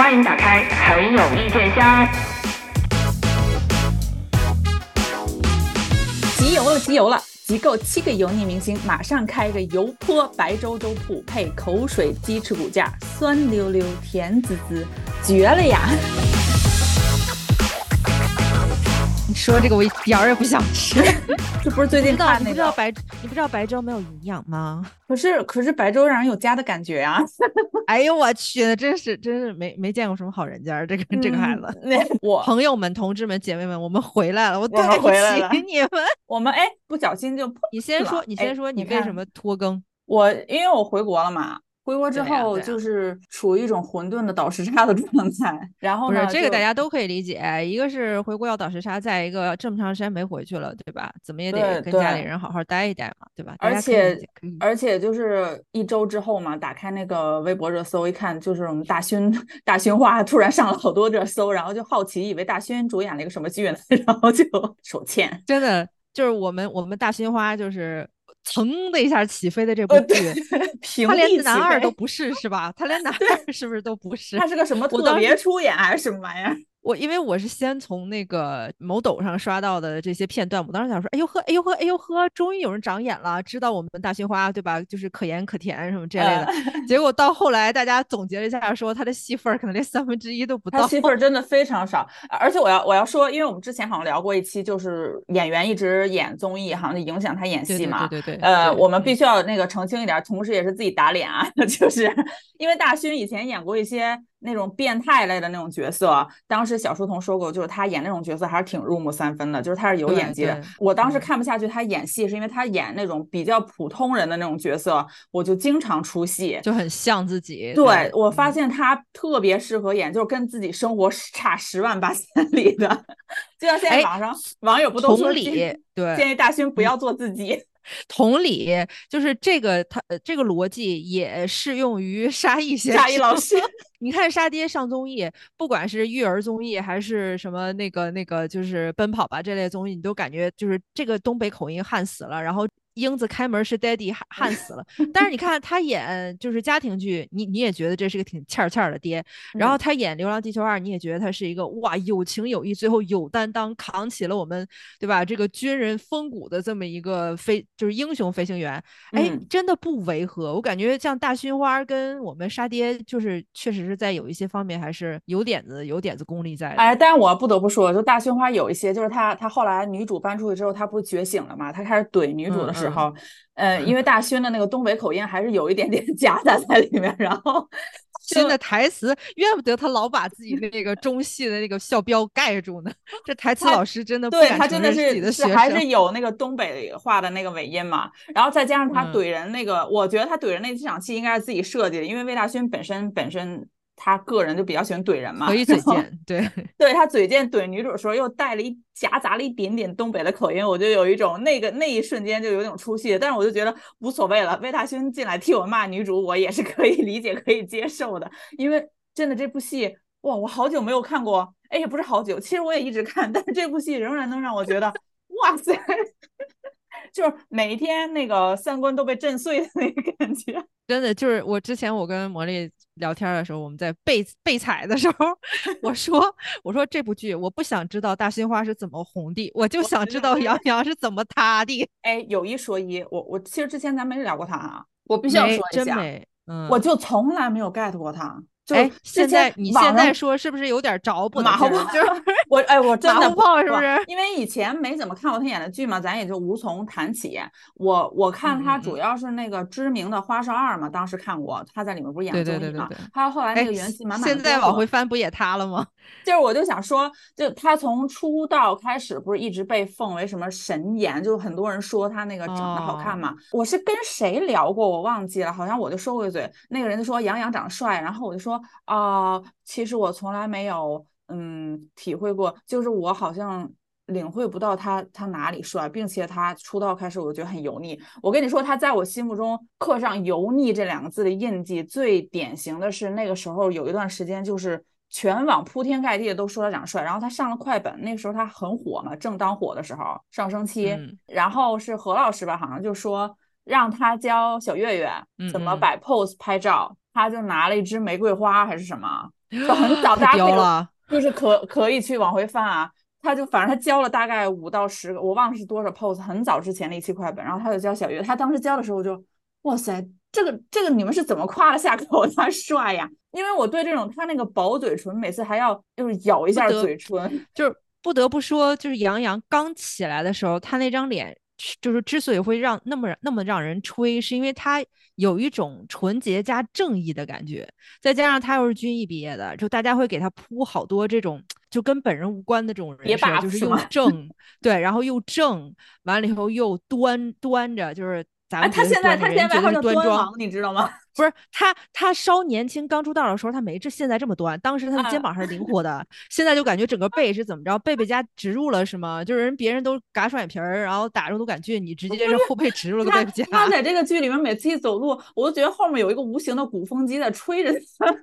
欢迎打开很有意见箱。集邮了，集邮了！集够七个油腻明星，马上开个油泼白粥粥铺，配口水鸡翅骨架，酸溜溜，甜滋滋，绝了呀！说这个我一点儿也不想吃。这不是最近看那个？你不知道白你不知道白粥没有营养吗？可是可是白粥让人有家的感觉呀！哎呦我去，真是真是没没见过什么好人家，这个这个孩子。那我朋友们、同志们、姐妹们，我们回来了，我对不起你们。我们哎不小心就你先说，你先说，你为什？么拖更？我因为我回国了嘛，回国之后就是处于一种混沌的倒时差的状态，然后呢，这个，大家都可以理解。一个是回国要倒时差，再一个这么长时间没回去了，对吧？怎么也得跟家里人好好待一待嘛，对吧？而且而且就是一周之后嘛，打开那个微博热搜一看，就是我们大勋大勋花突然上了好多热搜，然后就好奇以为大勋主演了一个什么剧呢，然后就手欠。真的就是我们我们大勋花就是噌的一下起飞的这部呃，剧，他连男二都不是是吧？他连 男二是不是都不是？他是个什么特别出演还是什么玩意儿？我因为我是先从那个某抖上刷到的这些片段，我当时想说，哎呦呵，哎呦呵，哎呦呵，终于有人长眼了，知道我们大勋花对吧？就是可盐可甜什么这类的。呃结果到后来大家总结了一下，说他的戏份儿可能连三分之一都不到。他戏份儿真的非常少，而且我要我要说，因为我们之前好像聊过一期，就是演员一直演综艺，好像就影响他演戏嘛。对对对，呃，对我们必嗯须要那个澄清一点儿，同时也是自己打脸啊，就是因为大勋以前演过一些那种变态类的那种角色，当时小书童说过，就是他演那种角色还是挺入木三分的，就是他是有演技的。我当时嗯看不下去他演戏，是因为他演那种比较普通人的那种角色，我就经常出戏。就很像自己。对，我发嗯现他特别适合演，就是跟自己生活差十万八千里的，就像现在哎网上网友不都同说理对建议大勋不嗯要做自己，同理，就是这个他呃这个逻辑也适用于沙溢先生沙溢老师你看沙爹上综艺，不管是育儿综艺还是什么那个那个，就是奔跑吧这类综艺，你都感觉就是这个东北口音焊死了，然后英子开门是 daddy 焊 焊死了。但是你看他演就是家庭剧，你你也觉得这是个挺欠儿欠儿的爹，然后嗯他演《流浪地球二》，你也觉得他是一个哇有情有义，最后有担当，扛起了我们对吧这个军人风骨的这么一个飞就是英雄飞行员。哎，嗯真的不违和。我感觉像大勋花跟我们沙爹，就是确实是在有一些方面还是有点子有点子功力在的。哎，但是我不得不说，就大勋花有一些，就是她她后来女主搬出去之后，她不是觉醒了嘛？她开始怼女主的时候，呃，因为 大勋的那个东北口音还是有一点点 夹杂在里面，然后新的台词，怨不得他老把自己那个中戏的那个校标盖住呢。这台词老师真的不对他真的是是还是有那个东北话的那个尾音嘛，然后再加上他嗯怼人那个，我觉得他怼人那几场戏应该是自己设计的，因为魏大勋本身本身他个人就比较喜欢怼人嘛，可以嘴贱，对，对他嘴贱怼女主的时候，又带了一夹杂了一点点东北的口音，我就有一种那个那一瞬间就有点出戏，但是我就觉得无所谓了。魏大勋进来替我骂女主，我也是可以理解、可以接受的，因为真的这部戏，哇，我好久没有看过，哎，也不是好久，其实我也一直看，但是这部戏仍然能让我觉得，哇塞，就是每一天那个三观都被震碎的那个感觉。真的就是我之前我跟魔力聊天的时候，我们在备备采的时候，我说我说这部剧我不想知道大新花是怎么红的，我就想知道杨洋是怎么塌的。哎，有一说一，我我其实之前咱没聊过他啊，我必须要说一下。真没，嗯，我就从来没有 get 过他。就哎，现在你现在说是不是有点着不马后炮就是 我哎，我 真的马后炮是不不是因为以前没怎么看过他演的剧嘛，咱也就无从谈起。我我看他主要是那个知名的《花少二》嘛，当时看过，他在里面不是演对综艺嘛对对对对，还有后来那哎个元气满满现在往回翻不也塌了吗？就是我就想说，就他从出道开始，不是一直被奉为什么神颜，就很多人说他那个长得好看哦嘛。我是跟谁聊过，我忘记了，好像我就说过一嘴，那个人就说杨洋长得帅，然后我就说啊、其实我从来没有嗯体会过，就是我好像。领会不到他他哪里帅，并且他出道开始我就觉得很油腻。我跟你说，他在我心目中刻上“油腻”这两个字的印记，最典型的是那个时候有一段时间就是全网铺天盖地的都说他长帅，然后他上了快本，那时候他很火嘛，正当火的时候，上升期，嗯然后是何老师吧，好像就说让他教小岳岳怎么摆 pose 拍照。他就拿了一支玫瑰花还是什么，就很 早，大太家可以屌了，就是可可以去往回翻啊。他就反正他教了大概五到十个，我忘了是多少 pose，很早之前的一期快本，然后他就教小月，他当时教的时候我就，哇塞，这个这个你们是怎么夸了下口 他帅呀？因为我对这种他那个薄嘴唇，每次还要就是咬一下嘴唇，就是不得不说，就是杨洋刚起来的时候，他那张脸是就是之所以会让那么那么让人吹，是因为他有一种纯洁加正义的感觉，再加上他又是军艺毕业的，就大家会给他铺好多这种就跟本人无关的这种人设就是又正对，然后又正，完了以后又端端着，就是咱哎，们现在他端着人觉得现在外号叫是端庄。你知道吗？不是他，他稍年轻刚出道的时候，他没这现在这么端。当时他的肩啊膀还是灵活的，现在就感觉整个 背是怎么着？背背夹植入了是吗？就是人别人都嘎双眼皮儿，然后打肉毒杆菌，你直接这后背植入了个背背佳。他在这个剧里面每次一走路，我都觉得后面有一个无形的鼓风机在吹着他。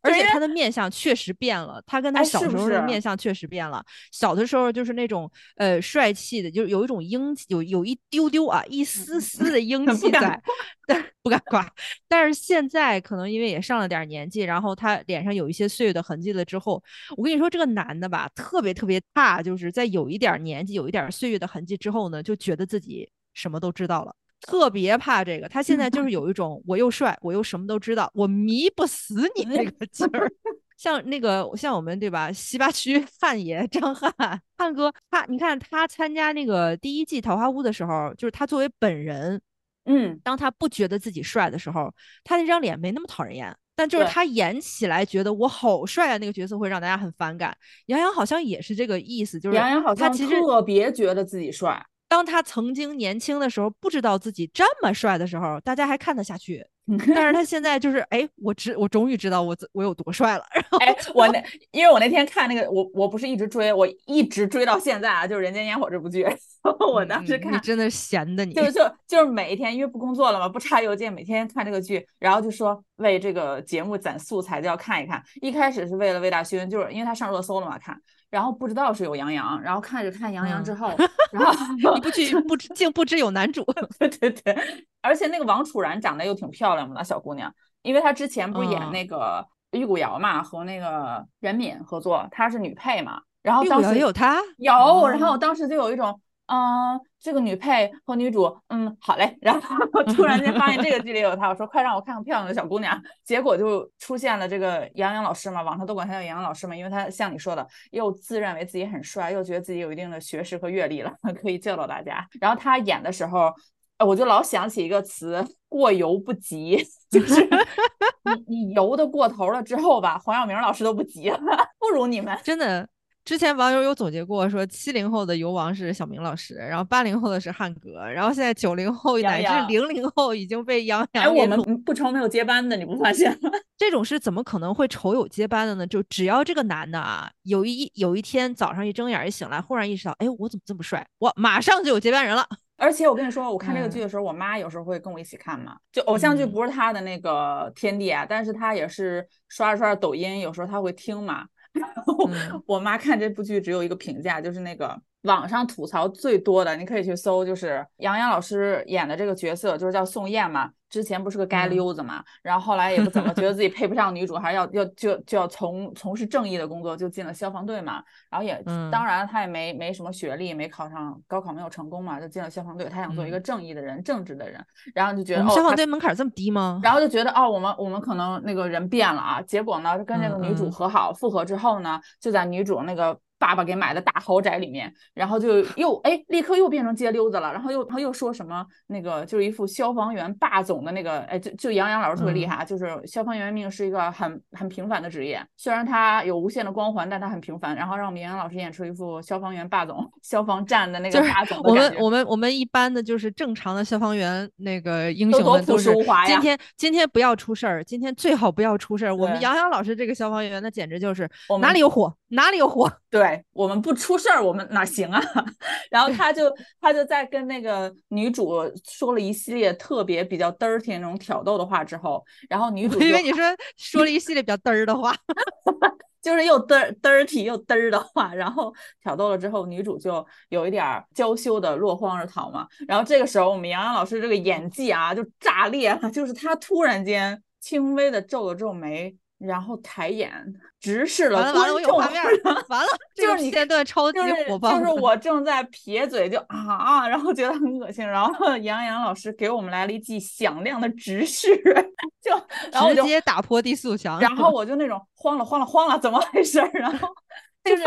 而且他的面相确实变了，他跟他哎小时候的面相确实变了。小的时候就是那种呃帅气的，就是有一种英气，有有一丢丢啊，一丝丝的英气在，但不敢夸。但是现在可能因为也上了点儿年纪，然后他脸上有一些岁月的痕迹了之后，我跟你说这个男的吧，特别特别怕，就是在有一点儿年纪、有一点儿岁月的痕迹之后呢，就觉得自己什么都知道了。特别怕这个，他现在就是 有一种我又帅，我又什么都知道，我迷不死你 那个劲儿。像那个像我们对吧？西八区汉爷张翰翰哥，他你看他参加那个第一季《桃花坞》的时候，就是他作为本人，嗯，当他不觉得自己帅的时候，他那张脸没那么讨人厌。但就是他演起来觉得我好帅啊，那个角色会让大家很反感。杨洋好像也是这个意思，就是杨洋好像他其实特别觉得自己帅，当他曾经年轻的时候，不知道自己这么帅的时候，大家还看得下去。但是他现在就是，哎，我知我终于知道我我有多帅了。然 后哎，我那因为我那天看那个，我我不是一直追，我一直追到现在啊，就是《人间烟火》这部剧，我当时看嗯你真的是闲的你，就就就是每一天，因为不工作了嘛，不查邮件，每天看这个剧，然后就说为这个节目攒素材，就要看一看。一开始是为了魏大勋，就是因为他上热搜了嘛，看，然后不知道是有杨洋，然后看着看杨洋之嗯后，然后 你不去不知竟不知有男主，对对对，而且那个王楚然长得又挺漂亮的那小姑娘，因为她之前不是演嗯。那个玉骨遥嘛，和那个任敏合作，她是女配嘛，然后玉骨遥当时也有她，有，然后哦。我当时就有一种，嗯、这个女配和女主，嗯，好嘞。然后突然间发现这个剧里有她，我说快让我看看漂亮的小姑娘。结果就出现了这个杨洋老师嘛，网上都管他叫杨洋老师嘛，因为他像你说的，又自认为自己很帅，又觉得自己有一定的学识和阅历了，可以教导大家。然后他演的时候，我就老想起一个词“过犹不及”，就是你你游的过头了之后吧，黄晓明老师都不急了，不如你们。真的。之前网友有总结过，说七零后的游王是小明老师，然后八零后的是汉哥，然后现在九零后乃至零零后已经被杨哎，洋哎我们不愁没有接班的，你不发现吗？这种事怎么可能会愁有接班的呢？就只要这个男的啊，有一有一天早上一睁眼一醒来，忽然意识到，哎，我怎么这么帅？我马上就有接班人了。而且我跟你说，我看这个嗯剧的时候，我妈有时候会跟我一起看嘛。就偶像剧嗯不是她的那个天地啊，但是她也是刷着刷着抖音，有时候她会听嘛。然后嗯。我妈看这部剧只有一个评价，就是那个网上吐槽最多的，你可以去搜，就是杨洋老师演的这个角色，就是叫宋焰嘛。之前不是个街嗯溜子嘛，然后后来也不怎么觉得自己配不上女主，还是要要就就要从从事正义的工作，就进了消防队嘛。然后也嗯当然他也没没什么学历，没考上高考没有成功嘛，就进了消防队。他想做一个嗯正义的人，正直的人，然后就觉得哦消防队门槛这么低吗？然后就觉得哦，我们我们可能那个人变了啊。结果呢，跟这个女主和好、复合之后呢，就在女主那个爸爸给买的大豪宅里面，然后就又哎，立刻又变成街溜子了。然后又然后又说什么那个就是一副消防员霸总的那个，哎，就就杨洋老师特别厉嗯害啊，就是消防员命是一个很很平凡的职业，虽然他有无限的光环，但他很平凡。然后让我们杨洋老师演出一副消防员霸总、消防站的那个霸总的我。们我们我们一般的就是正常的消防员那个英雄们都是今天今天不要出事儿，今天最好不要出事儿。我们杨洋老师这个消防员那简直就是哪里有火哪里有火。对我们不出事儿，我们哪行啊？然后他就他就在跟那个女主说了一系列特别比较 dirty 那种挑逗的话之后，然后女主就我以为你说 说了一系列比较嘚儿的话，就是又 dir dirty 又嘚儿的话，然后挑逗了之后，女主就有一点儿娇羞的落荒而逃嘛。然后这个时候，我们杨洋老师这个演技啊就炸裂了，就是他突然间轻微的皱了皱眉，然后抬眼直视了完了完了，我。有画面了，完了，就是你片段超级火爆的，就是我正在撇嘴就啊啊，然后觉得很恶心，然后杨洋老师给我们来了一记响亮的直视，就然后我直接打破第四墙，然后我就那种慌了慌了慌了，怎么回事儿？然后 就是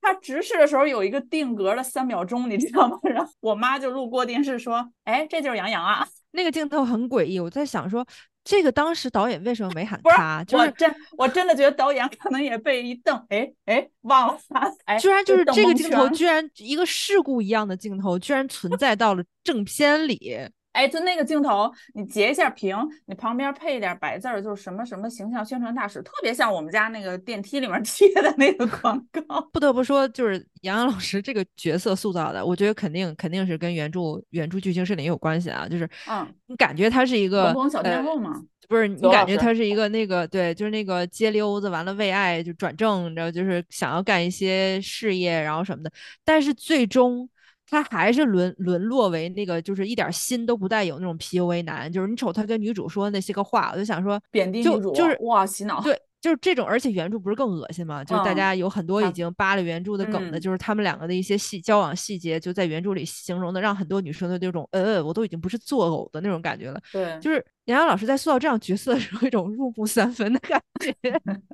他直视的时候有一个定格的三秒钟，你知道吗？然后我妈就路过电视说：“哎，这就是杨洋啊那个镜头很诡异，我在想说，这个当时导演为什么没喊！”他？，就是我真我真的觉得导演可能也被一瞪，哎哎，忘了他，哎，居然就是这个镜头，居然一个事故一样的镜头，居然存在到了正片里。哎，就那个镜头，你截一下屏，你旁边配一点白字儿，就是什么什么形象宣传大使，特别像我们家那个电梯里面贴的那个广告。不得不说，就是杨洋老师这个角色塑造的，我觉得肯定肯定是跟原著原著剧情设定也有关系啊。就是嗯，你感觉他是一个小天呃后嘛，不是你感觉他是一个那个对，就是那个街溜子，完了为爱就转正，然后就是想要干一些事业，然后什么的，但是最终他还是沦沦落为那个就是一点心都不带有那种 PUA 男，就是你瞅他跟女主说那些个话，我就想说贬低就女主，就是哇洗脑。对。就是这种，而且原著不是更恶心吗？就是大嗯家有很多已经扒了原著的梗的，嗯就是他们两个的一些细交往细节，就在原著里形容的，让很多女生的那种呃，我都已经不是作呕的那种感觉了。对，就是杨洋老师在塑造这样角色的时候，有一种入木三分的感觉。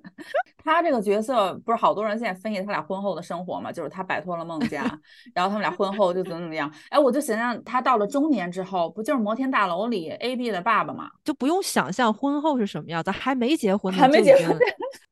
他这个角色不是好多人现在分析他俩婚后的生活嘛，就是他摆脱了孟佳，然后他们俩婚后就怎么怎么样。哎，我就想象他到了中年之后，不就是摩天大楼里 A B 的爸爸嘛？就不用想象婚后是什么样，咱还没结婚呢，还没结婚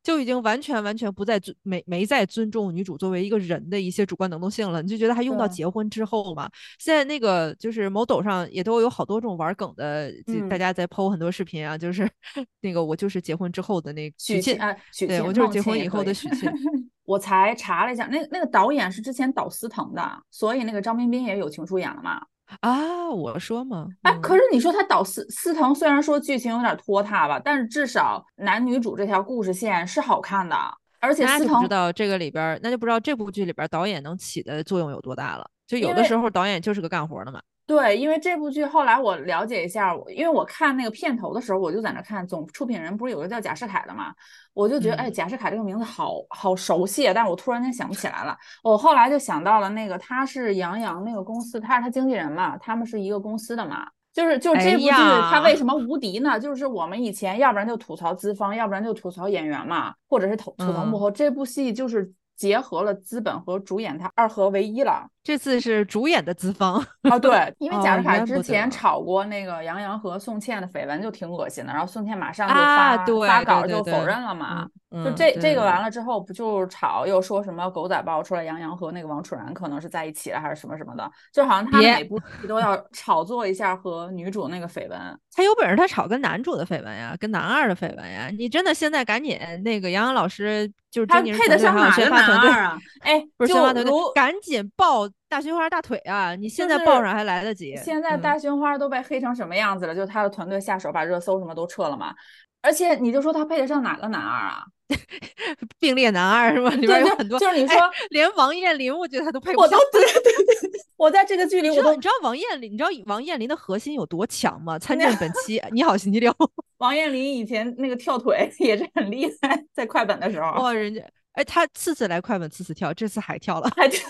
就已经完全完全不再尊没没再尊重女主作为一个人的一些主观能动性了，你就觉得还用到结婚之后嘛？现在那个就是某抖上也都有好多这种玩梗的，就大嗯家在 PO 很多视频啊，就是 那个我就是结婚之后的那个许沁，，啊，许沁，对我就是结婚以后的许沁。我才查了一下，那那个导演是之前导司藤的，所以那个张彬彬也有情书演了嘛。啊，我说嘛，哎，嗯可是你说他导司司藤，虽然说剧情有点拖沓吧，但是至少男女主这条故事线是好看的，而且司藤知道这个里边，那就不知道这部剧里边导演能起的作用有多大了。就有的时候导演就是个干活的嘛。对，因为这部剧后来我了解一下，因为我看那个片头的时候，我就在那看，总出品人不是有个叫贾士凯的嘛，我就觉得，哎，嗯贾士凯这个名字好好熟悉啊，但是我突然间想不起来了。我后来就想到了那个，他是杨洋那个公司，他是他经纪人嘛，他们是一个公司的嘛。就是就是这哎部剧，它为什么无敌呢？就是我们以前要不然就吐槽资方，要不然就吐槽演员嘛，或者是吐吐槽幕嗯后。这部戏就是结合了资本和主演，它二合为一了。这次是主演的资方，啊，对，因为贾哦士凯之前炒过那个杨洋和宋茜的绯闻，就挺恶心的。然后宋茜马上就发、发稿就否认了嘛。嗯，就嗯这这个完了，之后，不就是炒又说什么狗仔爆出来杨洋和那个王楚然可能是在一起了，还是什么什么的，就好像他每部戏都要炒作一下和女主那个绯闻。他有本事他炒跟男主的绯闻呀，跟男二的绯闻呀。你真的现在赶紧那个杨洋老师就是他配得上哪个男二啊？哎，不是就宣发团队，赶紧抱大胸花大腿啊！你现在抱上还来得及。现在嗯大胸花都被黑成什么样子了？就他的团队下手把热搜什么都撤了嘛。而且你就说他配得上哪个男二啊？并列男二是吧？里边有很多，哎就是你说连王彦霖，我觉得他都配不上我都。对对对对，我在这个剧里我都你知道王彦霖，你知道王彦霖的核心有多强吗？参 见本期《你好星期六》王彦霖以前那个跳腿也是很厉害，在快本的时候哇，人家哎，他次次来快本，次次跳，这次还跳了还跳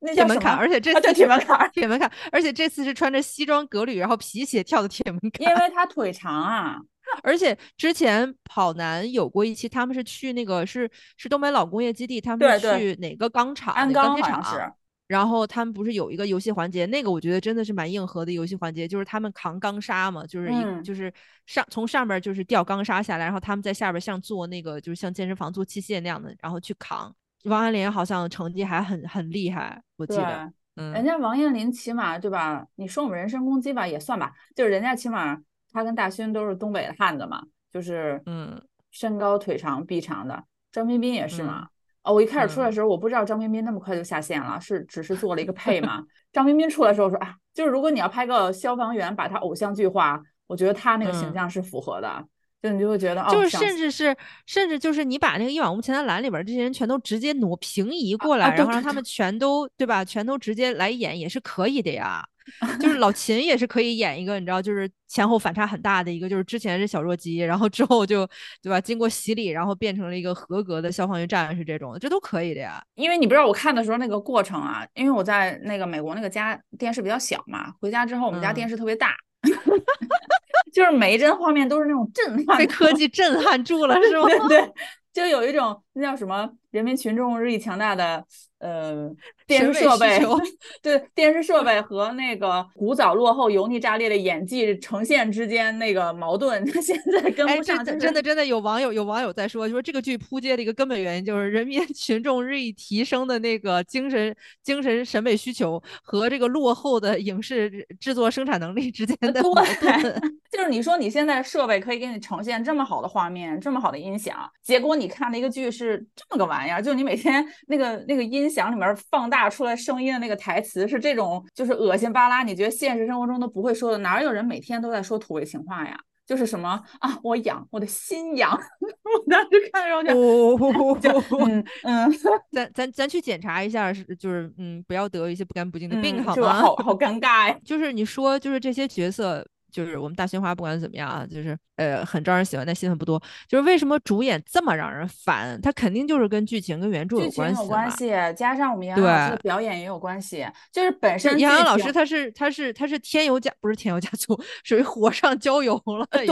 那铁门槛？而且这次是铁门槛儿，铁门槛，而且这次是穿着西装革履，然后皮鞋跳的铁门槛。因为他腿长啊。而且之前跑男有过一期，他们是去那个是是东北老工业基地，他们是去哪个钢厂、钢厂，然后他们不是有一个游戏环节，那个我觉得真的是蛮硬核的游戏环节，就是他们扛钢砂嘛，就是一、嗯就是上从上边就是掉钢砂下来，然后他们在下边像做那个就是像健身房做器械那样的，然后去扛。王彦霖好像成绩还很很厉害，我记，得，嗯，人家王彦霖起码对吧？你说我们人身攻击吧也算吧，就是人家起码他跟大勋都是东北的汉子嘛，就是嗯身高腿长臂长的。张彬彬也是嘛。嗯哦，我一开始出来的嗯时候，我不知道张彬彬那么快就下线了，是只是做了一个配嘛。张彬彬出来的时候说啊，就是如果你要拍个消防员，把他偶像剧化，我觉得他那个形嗯象是符合的，就你就会觉得哦，就是甚至是甚至就是你把那个一往无前的栏里边儿这些人全都直接挪平移过来，然后让他们全都对吧，全都直接来演也是可以的呀。就是老秦也是可以演一个，你知道，就是前后反差很大的一个，就是之前是小弱鸡，然后之后就对吧，经过洗礼，然后变成了一个合格的消防员战士这种，这都可以的呀。因为你不知道我看的时候那个过程啊，因为我在那个美国那个家电视比较小嘛，回家之后我们家嗯电视特别大，就是每一帧画面都是那种震撼被科技震撼住了 是吗？对对，就有一种那叫什么人民群众日益强大的呃电视设备，对电视设备和那个古早落后、油腻炸裂的演技呈现之间那个矛盾，他 现在跟哎，不上，就是真的真的有网友有网友在说，就说这个剧扑街的一个根本原因就是人民 群众日益提升的那个精神精神审美需求和这个落后的影视制制作生产能力之间的矛盾。对，就是你说你现在设备可以给你呈现这么好的画面，这么好的音响，结果你看的一个剧是这么个玩意儿，就你每天那个那个音响里面放大出来声音的那个台词是这种，就是恶心巴拉，你觉得现实生活中都不会说的，哪有人每天都在说土味情话呀？就是什么啊，我痒，我的心痒，我当时看的时候就。嗯嗯咱咱咱去检查一下，是就是嗯，不要得一些不干不净的病，嗯，好吗？好好尴尬呀。就是你说，就是这些角色，就是我们大新花不管怎么样啊，就是呃很招人喜欢，但戏份不多。就是为什么主演这么让人烦？他肯定就是跟剧情跟原著有关系的嘛。关系，加上我们杨洋老师的表演也有关系，就是本身杨洋老师他是他是他是添油加不是添油加醋，属于火上浇油了。对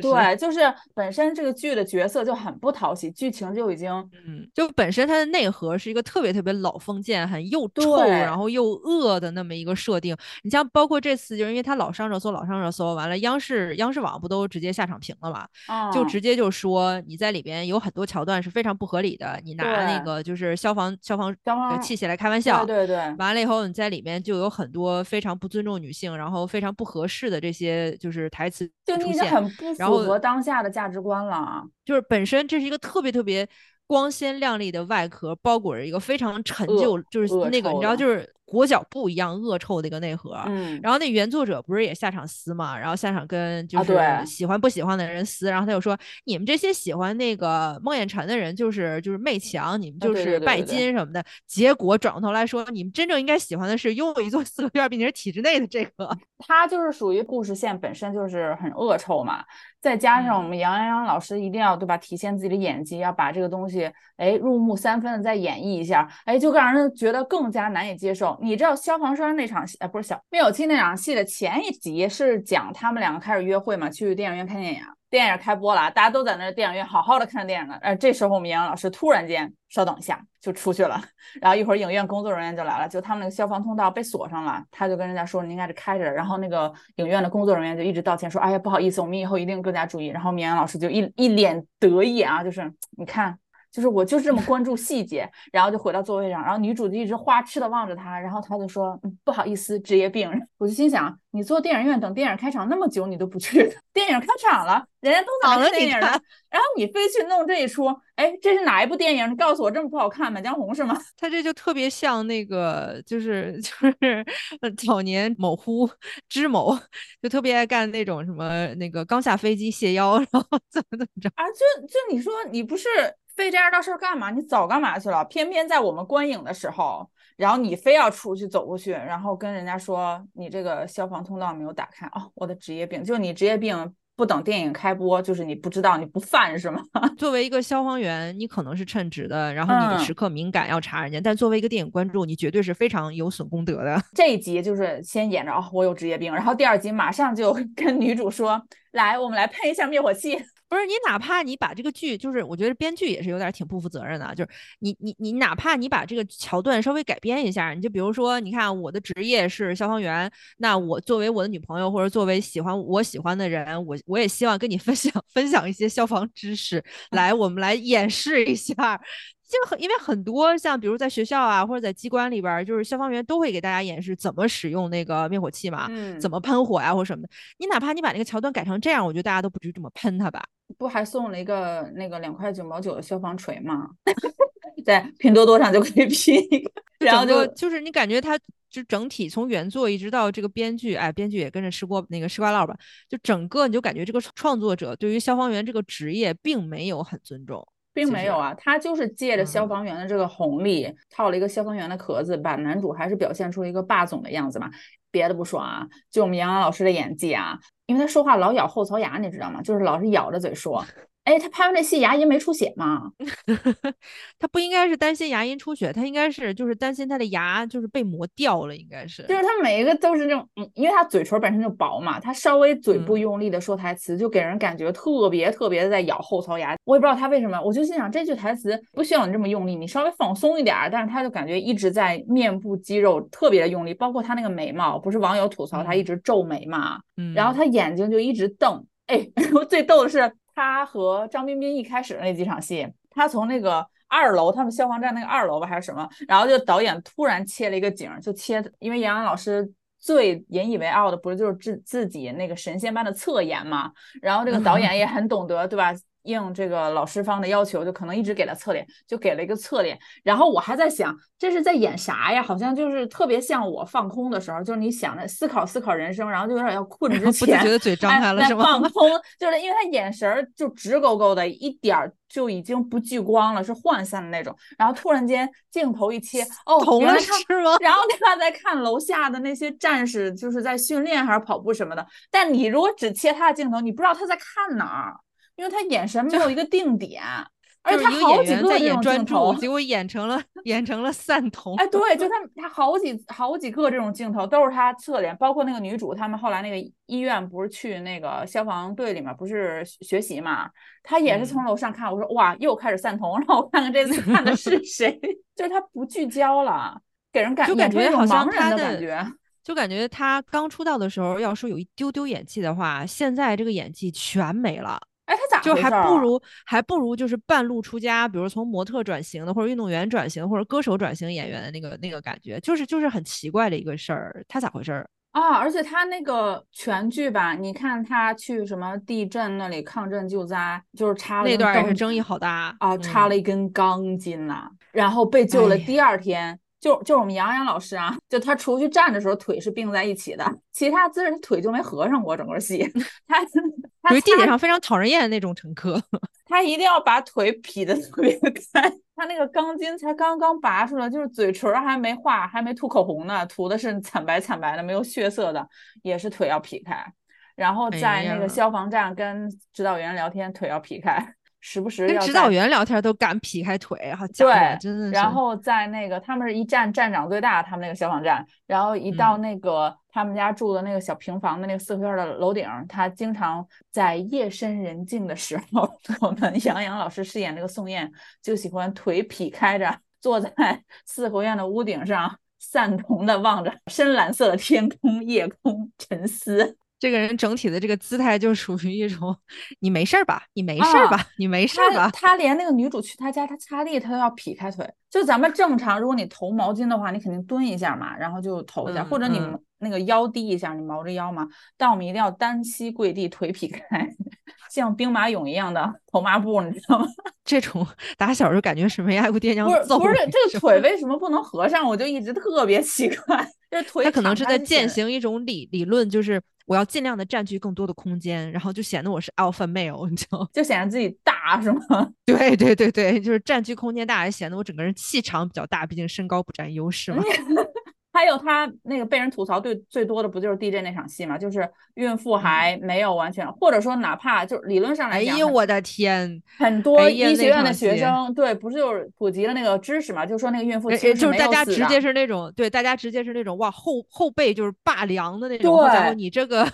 对，就是本身这个剧的角色就很不讨喜，剧情就已经嗯，就本身它的内核是一个特别特别老封建、很又臭，然后又恶的那么一个设定。你像包括这次，就是因为他老上热搜，老上热搜，完了央视央视网不都直接下场评了嘛？就嗯直接就说你在里边有很多桥段是非常不合理的，你拿那个就是消防消防消防呃器械来开玩笑，对对对，完了以后你在里面就有很多非常不尊重女性，然后非常不合适的这些就是台词就你已经很不符合当下的价值观了。就是本身这是一个特别特别光鲜亮丽的外壳，包裹着一个非常陈旧，就是那个你知道就是裹脚布一样恶臭的一个内核。嗯，然后那原作者不是也下场撕嘛，然后下场跟就是喜欢不喜欢的人撕，然后他就说你们这些喜欢那个孟宴臣的人就是就是媚强，你们就是拜金什么的。结果转过头来说，你们真正应该喜欢的是拥有一座四合院并且是体制内的这个。他就是属于故事线本身就是很恶臭嘛，再加上我嗯们杨洋老师一定要对吧，体现自己的演技，要把这个东西哎入木三分的再演绎一下，哎就让人觉得更加难以接受。你知道消防栓那场戏，哎不是小灭火器那场戏的前一集是讲他们两个开始约会嘛，去电影院看电影。电影开播了啊，大家都在那电影院好好的看电影呢。呃，这时候我们杨洋老师突然间，稍等一下就出去了，然后一会儿影院工作人员就来了，就他们那个消防通道被锁上了，他就跟人家说你应该是开着，然后那个影院的工作人员就一直道歉说，哎呀不好意思，我们以后一定更加注意。然后绵阳老师就一一脸得意啊，就是你看。就是我就是这么关注细节，然后就回到座位上，然后女主就一直花痴的望着他，然后他就说、嗯、不好意思，职业病。我就心想，你坐电影院等电影开场那么久，你都不去，电影开场了，人家都在那好了你看电影了，然后你非去弄这一出，哎，这是哪一部电影？你告诉我这么不好看，《满江红》是吗？他这就特别像那个，就是就是呃早年某乎知某，就特别爱干那种什么那个刚下飞机卸腰，然后怎么怎么着。啊，就就你说你不是非这样道事儿干嘛？你早干嘛去了？偏偏在我们观影的时候，然后你非要出去走过去，然后跟人家说你这个消防通道没有打开哦，我的职业病，就你职业病。不等电影开播，就是你不知道，你不犯是吗？作为一个消防员，你可能是称职的，然后你嗯时刻敏感要查人家，但作为一个电影观众，你绝对是非常有损功德的。这一集就是先演着哦，我有职业病，然后第二集马上就跟女主说，来，我们来喷一下灭火器。不是你，哪怕你把这个剧，就是我觉得编剧也是有点挺不负责任的啊，就是你你你，哪怕你把这个桥段稍微改编一下，你就比如说，你看我的职业是消防员，那我作为我的女朋友或者作为喜欢我喜欢的人，我我也希望跟你分享分享一些消防知识，来我们来演示一下。就很因为很多像比如在学校啊或者在机关里边儿，就是消防员都会给大家演示怎么使用那个灭火器嘛，嗯怎么喷火呀、或什么的。你哪怕你把那个桥段改成这样，我觉得大家都不至于这么喷他吧。不还送了一个那个两块九毛九的消防锤吗？在拼多多上就可以拼一个，然后就就是你感觉它就整体从原作一直到这个编剧，哎，编剧也跟着吃锅那个吃瓜烙吧，就整个你就感觉这个创作者对于消防员这个职业并没有很尊重。并没有啊，他就是借着消嗯防员的这个红利，套了一个消防员的壳子，把男主还是表现出一个霸总的样子嘛。别的不说啊，就我们杨洋老师的演技啊，因为他说话老咬后槽牙，你知道吗？就是老是咬着嘴说。哎，他拍完这戏牙龈没出血吗？他不应该是担心牙龈出血，他应该是就是担心他的牙就是被磨掉了，应该是。就是他每一个都是那种，嗯，因为他嘴唇本身就薄嘛，他稍微嘴部用力的说台词，就给人感觉特别特别的在咬后槽牙。我也不知道他为什么，我就心想这句台词不需要你这么用力，你稍微放松一点。但是他就感觉一直在面部肌肉特别的用力，包括他那个眉毛，不是网友吐槽他一直皱眉嘛，嗯，然后他眼睛就一直瞪。哎，最逗的是。他和张彬彬一开始的那几场戏，他从那个二楼，他们消防站那个二楼吧，还是什么，然后就导演突然切了一个景，就切，因为杨洋老师最引以为傲的不是就是自自己那个神仙般的侧颜嘛，然后这个导 演也很懂得，对吧？应这个老师方的要求，就可能一直给他侧脸，就给了一个侧脸。然后我还在想，这是在演啥呀？好像就是特别像我放空的时候，就是你想着思考思考人生，然后就有点要困之前，觉得嘴张开了是吗？放空，就是因为他眼神儿就直勾勾的，一点儿就已经不聚光了，是涣散的那种。然后突然间镜头一切，哦，同了是吗？然后他在看楼下的那些战士，就是在训练还是跑步什么的。但你如果只切他的镜头，你不知道他在看哪儿。因为他眼神没有一个定点，而且他好几个在演专注，结果演成了演成了散 瞳。哎，对，就他他好几好几个这种镜头都是他侧脸，包括那个女主他们后来那个医院不是去那个消防队里面不是学习嘛，他也是从楼上看，我说哇，又开始散瞳，让我看看这次看的是 谁，就是他不聚焦了，给人感就感觉好像他的感觉，就感觉他刚出道的时候要说有一丢丢演技的话，现在这个演技全没了。哎，他咋就还不如还不如就是半路出家，比如从模特转型的，或者运动员转型，或者歌手转型演员的那个那个感觉，就是就是很奇怪的一个事儿。他咋回事儿啊？而且他那个全剧吧，你看他去什么地震那里抗震救灾，就是插了那段也是争议好大啊，插了一根钢筋呐，然后被救了。第二天就就是我们杨洋老师啊，就他出去站的时候腿是并在一起的，其他姿势他腿就没合上过，整个戏 他。属于地铁上非常讨人厌的那种乘客，他一定要把腿劈得特别开。他那个钢筋才刚刚拔出来，就是嘴唇还没画，还没涂口红呢，涂的是惨白惨白的，没有血色的，也是腿要劈开。然后在那个消防站跟指导员聊天，腿要劈开。时不时跟指导员聊天都敢劈开腿，好对，真的。然后在那个他们是一站站长最大，他们那个消防站，然后一到那个他们家住的那个小平房的那个四合院的楼顶，他经常在夜深人静的时候，我们杨洋老师饰演那个宋焰就喜欢腿劈开着，坐在 四合院的屋顶上，散瞳的望着深蓝色的天空、夜空，沉思。这个人整体的这个姿态就属于一种，你没事儿吧？你没事儿吧？你没事儿吧？他连那个女主去他家，他擦地，他都要劈开腿。就咱们正常，如果你投毛巾的话，你肯定蹲一下嘛，然后就投一下，或者你那个腰低一下，你毛着腰嘛。但我们一定要单膝跪地，腿劈开，像兵马俑一样的投抹布，你知道吗？这种打小就感觉是没挨过爹娘揍。不是不是，这个腿为什么不能合上？我就一直特别奇怪。这腿他可能是在践行一种理理论，就是。我要尽量的占据更多的空间，然后就显得我是 alpha male，你知道就显得自己大是吗？对对对对，就是占据空间大，显得我整个人气场比较大，毕竟身高不占优势嘛。还有他那个被人吐槽最最多的不就是 DJ 那场戏嘛？就是孕妇还没有完全，或者说哪怕就理论上来讲，哎呦我的天，很多医学院的学生对，不是就是普及了那个知识嘛？就说那个孕妇其实就是大家直接是那种对，大家直接是那种哇后后背就是拔凉的那种。对，你这个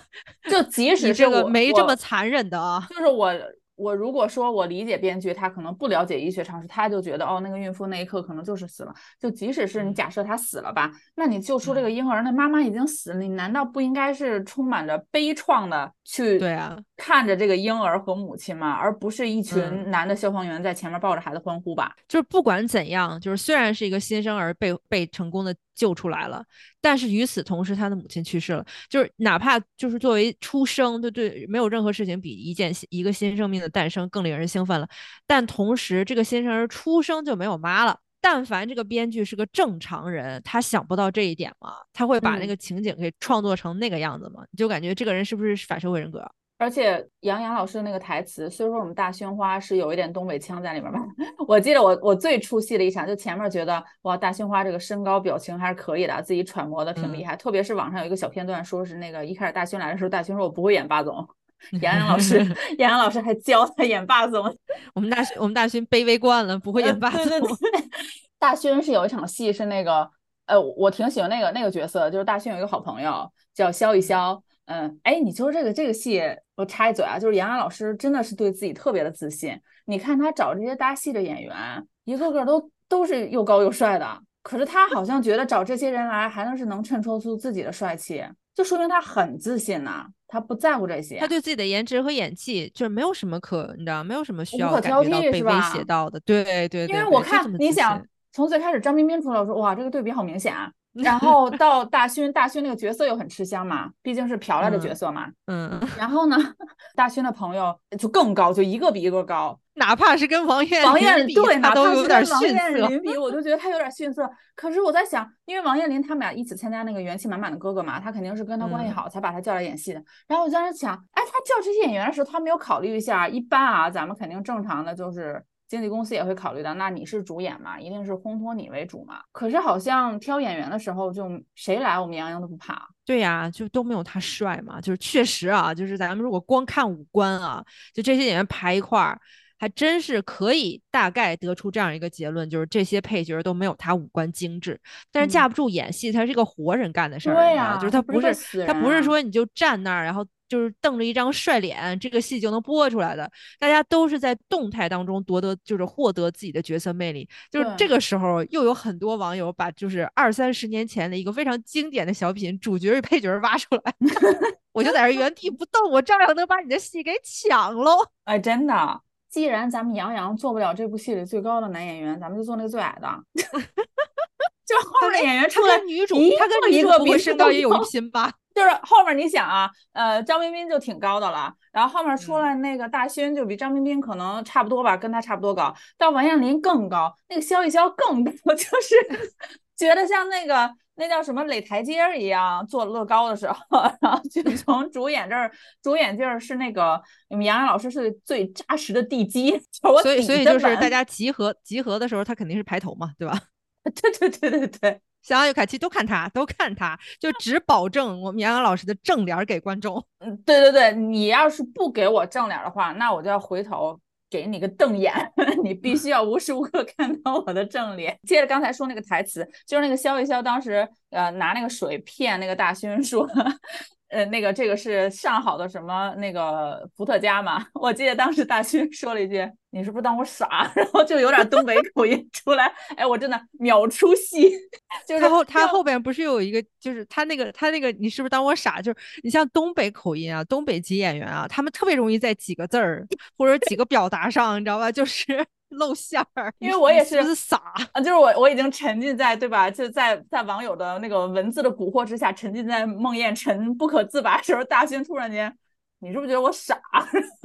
就即使这个没这么残忍的啊，就是我。我如果说我理解编剧，他可能不了解医学常识，他就觉得哦，那个孕妇那一刻可能就是死了。就即使是你假设她死了吧，那你救出这个婴儿，那妈妈已经死了，你难道不应该是充满着悲怆的去对啊看着这个婴儿和母亲吗？而不是一群男的消防员在前面抱着孩子欢呼吧？就是不管怎样，就是虽然是一个新生儿被被成功的。救出来了，但是与此同时，他的母亲去世了。就是哪怕就是作为出生，对对，没有任何事情比一件一个新生命的诞生更令人兴奋了。但同时，这个新生儿出生就没有妈了。但凡这个编剧是个正常人，他想不到这一点吗？他会把那个情景给创作成那个样子吗？你就感觉这个人是不是反社会人格？而且杨洋老师的那个台词，虽说我们大勋花是有一点东北腔在里面吧，我记得我我最出戏的一场，就前面觉得哇，大勋花这个身高表情还是可以的，自己揣摩的挺厉害。特别是网上有一个小片段，说是那个一开始大勋来的时候，大勋说我不会演霸总，杨洋老师 杨洋老师还教他演霸总。我们大勋我们大勋卑微惯了，不会演霸总。对对对，大勋是有一场戏是那个，呃，我挺喜欢那个那个角色，就是大勋有一个好朋友叫肖一肖。嗯，哎，你说这个这个戏，我插一嘴啊，就是杨洋老师真的是对自己特别的自信。你看他找这些搭戏的演员，一个个都都是又高又帅的，可是他好像觉得找这些人来还能是能衬托出自己的帅气，就说明他很自信呐，他不在乎这些。他对自己的颜值和演技就是没有什么可，你知道，没有什么需要感觉到被威胁到的。对对对，因为我看你想从最开始张彬彬出来，我说哇，这个对比好明显啊。然后到大勋，大勋那个角色又很吃香嘛，毕竟是嫖来的角色嘛。嗯。然后呢，大勋的朋友就更高，就一个比一个高，哪怕是跟王彦王彦比，对，哪怕是跟王彦霖比，我就觉得他有点逊色。可是我在想，因为王彦霖他们俩一起参加那个元气满满的哥哥嘛，他肯定是跟他关系好，才把他叫来演戏的。然后我当时想，哎，他叫这些演员的时候，他没有考虑一下，一般啊，咱们肯定正常的就是。经纪公司也会考虑到，那你是主演嘛，一定是烘托你为主嘛。可是好像挑演员的时候，就谁来我们杨洋都不怕。对呀，就都没有他帅嘛。就是确实啊，就是咱们如果光看五官啊，就这些演员排一块儿，还真是可以大概得出这样一个结论，就是这些配角都没有他五官精致。但是架不住演戏，他是一个活人干的事儿，对呀，就是他不是他不是说你就站那儿，然后。就是瞪着一张帅脸，这个戏就能播出来的。大家都是在动态当中夺得，就是获得自己的角色魅力。就是这个时候，又有很多网友把就是二三十年前的一个非常经典的小品主角与配角挖出来，我就在这原地不动，我照样能把你的戏给抢喽。哎，真的，既然咱们杨洋做不了这部戏里最高的男演员，咱们就做那个最矮的。就后面演员出来，女主他跟一个比身高也有一拼吧。就是后面你想啊，呃，张彬彬就挺高的了，然后后面出来那个大勋就比张彬彬可能差不多吧，跟他差不多高。到王彦霖更高，那个肖一肖更高，就是觉得像那个那叫什么垒台阶儿一样做乐高的时候，然后就 从主演这儿，主演这儿是那个我们杨洋老师是最扎实的地基，所以所以就是大家集合集合的时候，他肯定是排头嘛，对吧？对对对对对。想要有凯奇都看他，都看他，就只保证我们杨洋老师的正脸给观众。嗯，对对对，你要是不给我正脸的话，那我就要回头给你个瞪眼，你必须要无时无刻看到我的正脸。接着刚才说那个台词，就是那个肖一肖当时呃拿那个水骗那个大勋说。呃，那个这个是上好的什么那个伏特加嘛？我记得当时大勋 说了一句：“你是不是当我傻？” 然后就有点东北口音出来。哎，我真的秒出戏。就是他后他后边不是有一个，就是他那个他那个，你是不是当我傻？就是你像东北口音啊，东北籍演员啊，他们特别容易在几个字儿或者几个表达上，你知道吧？就是。露馅儿，因为我也是傻啊，就是我我已经沉浸在对吧？就在在网友的那个文字的蛊惑之下，沉浸在梦魇沉不可自拔的时候，大勋突然间，你是不是觉得我傻？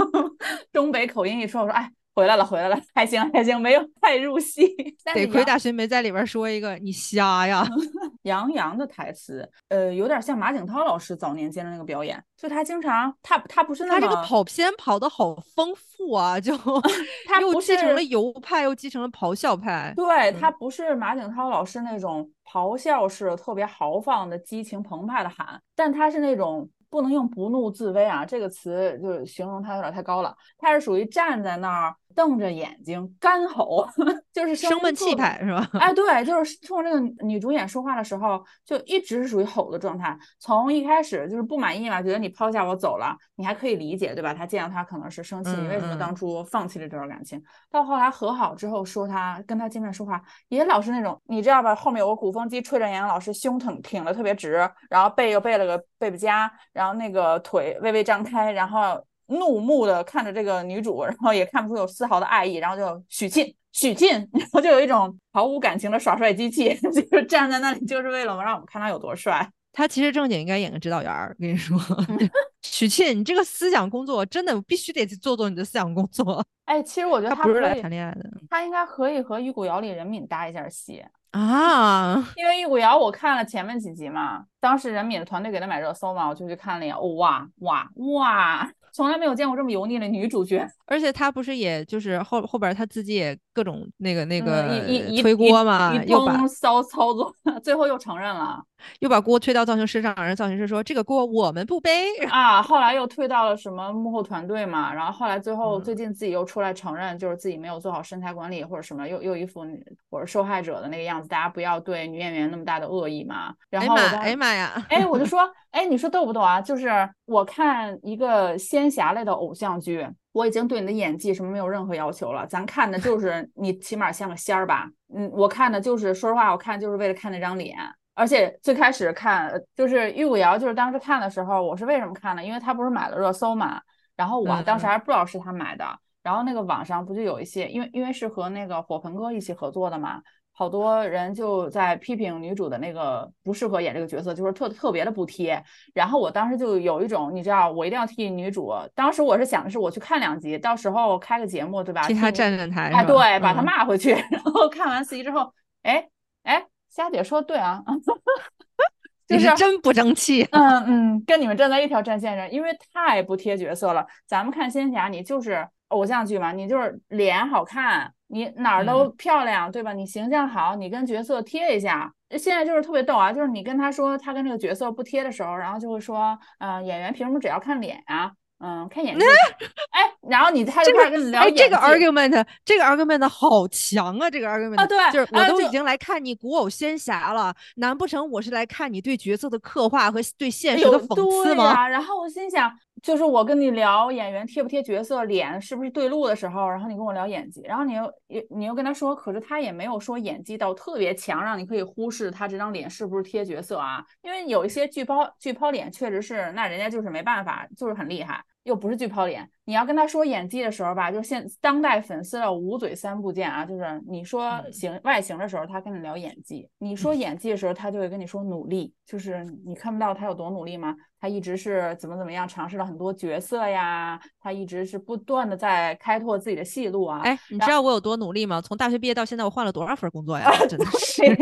东北口音一说，我说哎。回来了，回来了，还行还行，没有太入戏。得亏大勋没在里边说一个你瞎呀。杨洋的台词，呃，有点像马景涛老师早年间的那个表演，就他经常他他不是那他这个跑偏跑的好丰富啊，就 他又继承了游派，又继承了咆哮派。对他不是马景涛老师那种咆哮式特别豪放的激情澎湃的喊，但他是那种。不能用不怒自威啊，这个词就是形容他有点太高了。他是属于站在那儿瞪着眼睛干吼，就是生闷气派是吧？哎，对，就是冲这个女主演说话的时候，就一直是属于吼的状态。从一开始就是不满意嘛，觉得你抛下我走了，你还可以理解，对吧？他见到他可能是生气，你为什么当初放弃了这段感情？到后来和好之后，说他跟他见面说话也老是那种，你知道吧？后面有个鼓风机吹着杨洋老师胸挺挺的特别直，然后背又背了个背背夹。然后那个腿微微张开，然后怒目的看着这个女主，然后也看不出有丝毫的爱意，然后就许沁，许沁，然后就有一种毫无感情的耍帅机器，就是站在那里就是为了让我们看他有多帅。他其实正经应该演个指导员儿，跟你说，许沁，你这个思想工作真的必须得去做做你的思想工作。哎，其实我觉得他不是来谈恋爱的，他应该可以和《玉骨遥》里任敏搭一下戏。啊，因为《玉骨遥》我看了前面几集嘛，当时任敏的团队给他买热搜嘛，我就去看了一眼，哇哇哇，从来没有见过这么油腻的女主角。而且她不是也就是后后边她自己也各种那个那个嗯一一推锅嘛，一又骚操作，最后又承认了又把锅推到造型师上，让造型师说这个锅我们不背。啊。后来又推到了什么幕后团队嘛，然后后来最后嗯最近自己又出来承认，就是自己没有做好身材管理或者什么，又又一副我是受害者的那个样子。大家不要对女演员那么大的恶意嘛。然哎妈，后我当哎妈呀！哎，我就 说，哎，你说逗不逗啊？就是我看一个仙侠类的偶像剧，我已经对你的演技什么没有任何要求了。咱看的就是你起码像个仙儿吧？嗯，我看的就是说实话，我看就是为了看那张脸。而且最开始看呃就是玉骨瑶，就是当时看的时候，我是为什么看呢？因为他不是买了热搜嘛，然后我嗯当时嗯还不知道是他买的。然后那个网上不就有一些，因为因为是和那个火盆哥一起合作的嘛，好多人就在批评女主的那个不适合演这个角色，就是特特别的不贴。然后我当时就有一种，你知道，我一定要替女主。当时我是想的是，我去看两集，到时候开个节目，对吧？替他站站台，哎，对，把他嗯骂回去。然后看完四集之后，哎哎，虾姐说对啊，就是你是真不争气。嗯嗯，跟你们站在一条战线上，因为太不贴角色了。咱们看仙侠，你就是偶像剧嘛，你就是脸好看，你哪儿都漂亮，对吧？你形象好，你跟角色贴一下。现在就是特别逗啊，就是你跟他说他跟这个角色不贴的时候，然后就会说，嗯、演员凭什么只要看脸呀、嗯，看演技。哎，然后你他就这个开始跟你聊哎，演技。这个 argument，这个 argument 好强啊！这个 argument 啊对就是我都已经来看你古偶仙侠了，难不成我是来看你对角色的刻画和对现实的讽刺吗？然后我心想，就是我跟你聊演员贴不贴角色、脸是不是对路的时候，然后你跟我聊演技，然后你又你你又跟他说，可是他也没有说演技到特别强，让你可以忽视他这张脸是不是贴角色啊？因为有一些剧抛剧抛脸确实是，那人家就是没办法，就是很厉害。又不是巨抛脸，你要跟他说演技的时候吧，就是现当代粉丝的五嘴三不见啊，就是你说嗯形外形的时候，他跟你聊演技；你说演技的时候，他就会跟你说努力，就是你看不到他有多努力吗？他一直是怎么怎么样，尝试了很多角色呀，他一直是不断的在开拓自己的戏路啊。哎，你知道我有多努力吗？从大学毕业到现在，我换了多少份工作呀？真的是。